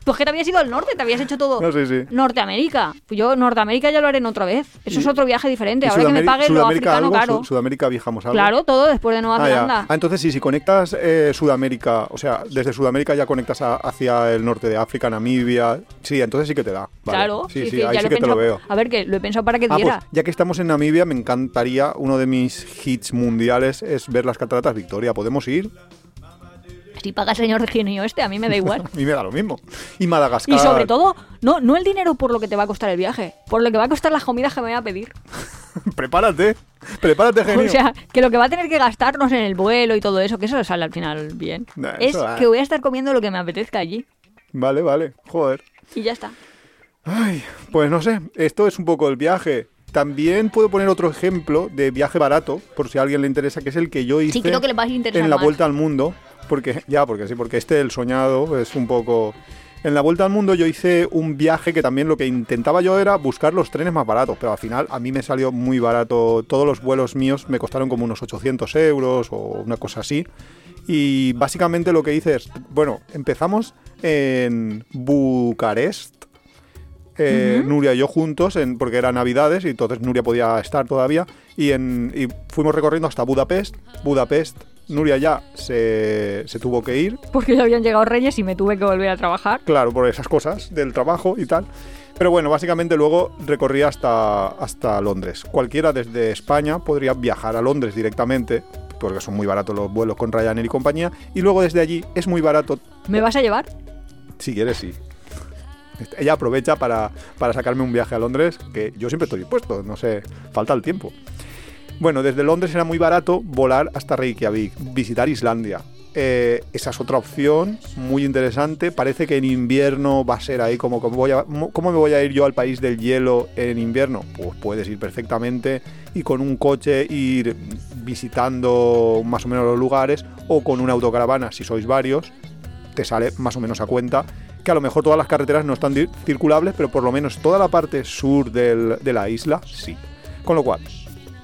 Tú (laughs) es que te habías ido al norte, te habías hecho todo No, sí, sí. Norteamérica. Pues Yo Norteamérica ya lo haré en otra vez. Eso es otro viaje diferente. ¿Y Ahora que me Sudameri- pague lo Sudamérica africano algo? caro. Sudamérica viajamos algo. Claro, todo después de Nueva Ah, ya. Zelanda. Ah, entonces sí, si conectas eh, Sudamérica, o sea, desde Sudamérica ya conectas a- hacia el norte de África, Namibia, sí, entonces sí que te da. Vale. Claro, sí, sí, sí, ahí ya sí lo que te lo veo. A ver, que lo he pensado para que Ah, pues diera. ya que estamos en Namibia, me encantaría, uno de mis hits mundiales es ver las cataratas Victoria. ¿Podemos ir? Si paga el señor de genio este, a mí me da igual. (laughs) A mí me da lo mismo. Y Madagascar. Y sobre todo, no, no el dinero por lo que te va a costar el viaje, por lo que va a costar las comidas que me voy a pedir. (laughs) prepárate, prepárate, (laughs) genio. O sea, que lo que va a tener que gastarnos en el vuelo y todo eso, que eso sale al final bien, Nah, es va. que voy a estar comiendo lo que me apetezca allí. Vale, vale, joder. Y ya está. Ay, pues no sé, esto es un poco el viaje. También puedo poner otro ejemplo de viaje barato, por si a alguien le interesa, que es el que yo hice Sí, creo que le va a interesar en la más. vuelta al mundo. Porque, ya, porque sí, porque este, el soñado, es un poco... En la vuelta al mundo yo hice un viaje que también lo que intentaba yo era buscar los trenes más baratos, pero al final a mí me salió muy barato. Todos los vuelos míos me costaron como unos 800 euros o una cosa así. Y básicamente lo que hice es, bueno, empezamos en Bucarest, eh, Nuria y yo juntos, en, porque era Navidades y entonces Nuria podía estar todavía, y, en, y fuimos recorriendo hasta Budapest. Budapest, Nuria ya se, se tuvo que ir, Porque ya habían llegado Reyes y me tuve que volver a trabajar. claro, por esas cosas del trabajo y tal. Pero bueno, básicamente luego recorrí hasta, hasta Londres. Cualquiera desde España podría viajar a Londres directamente, porque son muy baratos los vuelos con Ryanair y compañía, y luego desde allí es muy barato ¿Me vas a llevar? Si quieres, sí. Ella aprovecha para, para sacarme un viaje a Londres, que yo siempre estoy dispuesto, no sé, falta el tiempo. Bueno, desde Londres era muy barato volar hasta Reykjavik, visitar Islandia. Eh, esa es otra opción muy interesante. Parece que en invierno va a ser ahí como, como voy a- mo- ¿cómo me voy a ir yo al país del hielo en invierno? Pues puedes ir perfectamente y con un coche ir visitando más o menos los lugares o con una autocaravana si sois varios te sale más o menos a cuenta que a lo mejor todas las carreteras no están circulables, pero por lo menos toda la parte sur del- de la isla sí. Con lo cual,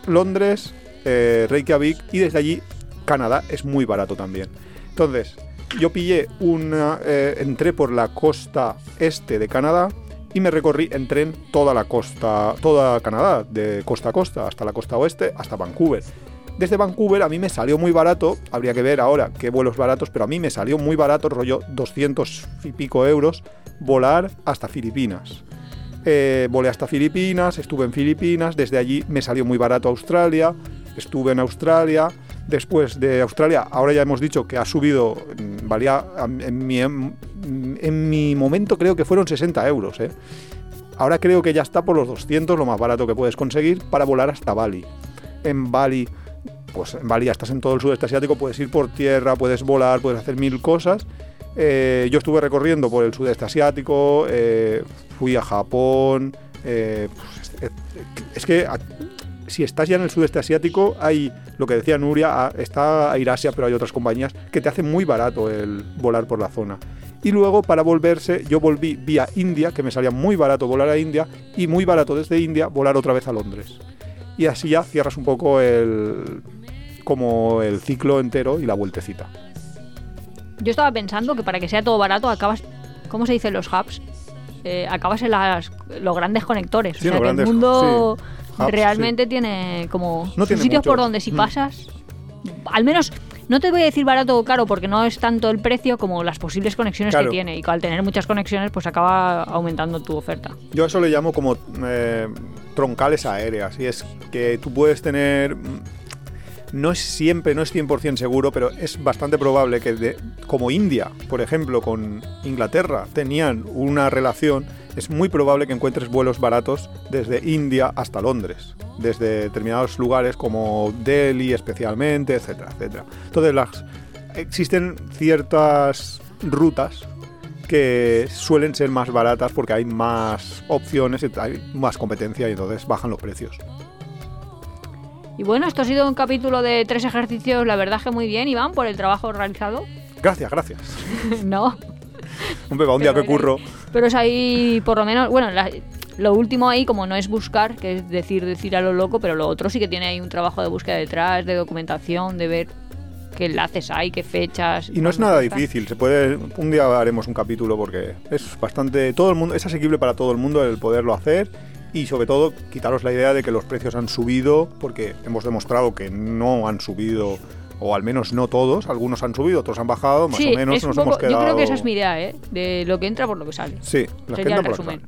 Londres, eh, Reykjavik y desde allí Canadá es muy barato también. Entonces, yo pillé una, eh, entré por la costa este de Canadá y me recorrí en tren toda la costa, toda Canadá, de costa a costa, hasta la costa oeste, hasta Vancouver. Desde Vancouver a mí me salió muy barato, habría que ver ahora qué vuelos baratos, pero a mí me salió muy barato, rollo 200 y pico euros, volar hasta Filipinas. Eh, volé hasta Filipinas, estuve en Filipinas, desde allí me salió muy barato Australia, estuve en Australia, después de Australia, ahora ya hemos dicho que ha subido, mm, valía, am- en mi, em- en mi momento creo que fueron 60 euros, ¿eh? Ahora creo que ya está por los 200, lo más barato que puedes conseguir para volar hasta Bali. En Bali, pues en Bali ya estás en todo el sudeste asiático, puedes ir por tierra, puedes volar, puedes hacer mil cosas. Eh, yo estuve recorriendo por el sudeste asiático, eh, fui a Japón. pues, es, que si estás ya en el sudeste asiático, hay lo que decía Nuria, a- está Airasia, pero hay otras compañías que te hacen muy barato el volar por la zona. Y luego para volverse, yo volví vía India, que me salía muy barato volar a India, y muy barato desde India volar otra vez a Londres. Y así ya cierras un poco el como el ciclo entero y la vueltecita. Yo estaba pensando que para que sea todo barato acabas, ¿cómo se dicen los hubs? Eh, acabas en las, los grandes conectores. Sí, o sea, los que grandes- el mundo sí. Hubs, realmente tiene como No tiene sitios por donde si Mm. pasas, al menos no te voy a decir barato o caro porque no es tanto el precio como las posibles conexiones Claro. que tiene y al tener muchas conexiones pues acaba aumentando tu oferta. Yo eso le llamo como eh, troncales aéreas. Y es que tú puedes tener. No es siempre, no es 100% seguro, pero es bastante probable que, como India, por ejemplo, con Inglaterra, tenían una relación, es muy probable que encuentres vuelos baratos desde India hasta Londres, desde determinados lugares como Delhi especialmente, etcétera, etcétera. Entonces, existen ciertas rutas que suelen ser más baratas porque hay más opciones, hay más competencia y entonces bajan los precios. Y bueno, esto ha sido un capítulo de tres ejercicios, la verdad que muy bien, Iván, por el trabajo realizado. Gracias, gracias. (laughs) no, Hombre, va un día que curro. pero es ahí por lo menos, bueno, la- lo último ahí como no es buscar, que es decir, decir a lo loco, pero lo otro sí que tiene ahí un trabajo de búsqueda detrás, de documentación, de ver qué enlaces hay, qué fechas. Y no es nada difícil, se puede un día haremos un capítulo porque es bastante todo el mundo es asequible para todo el mundo el poderlo hacer y sobre todo quitaros la idea de que los precios han subido porque hemos demostrado que no han subido o al menos no todos, algunos han subido, otros han bajado, más Sí, o menos nos poco- hemos quedado yo creo que esa es mi idea, ¿eh? De lo que entra por lo que sale. Sí, la Sería gente el resumen.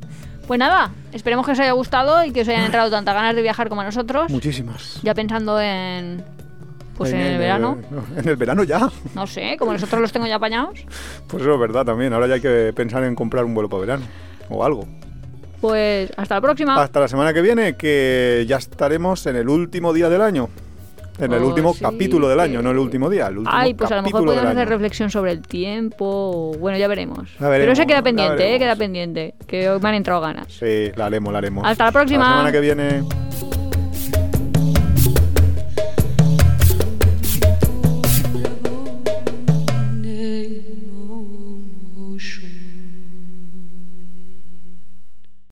Pues nada, esperemos que os haya gustado y que os hayan entrado tantas ganas de viajar como a nosotros. Muchísimas. Ya pensando en. Pues en, el verano. (laughs) En el verano ya. No sé, como nosotros los tengo ya apañados. Pues eso es verdad también. Ahora ya hay que pensar en comprar un vuelo para verano o algo. Pues hasta la próxima. Hasta la semana que viene, que ya estaremos en el último día del año. En el Oh, último sí, capítulo del año, que- no el último día. El último Ay, pues a lo mejor podemos hacer reflexión sobre el tiempo. Bueno, ya veremos. Pero eso queda pendiente, ¿eh? Queda pendiente. Que hoy me han entrado ganas. Sí, la haremos, la haremos. Hasta la próxima. La semana que viene.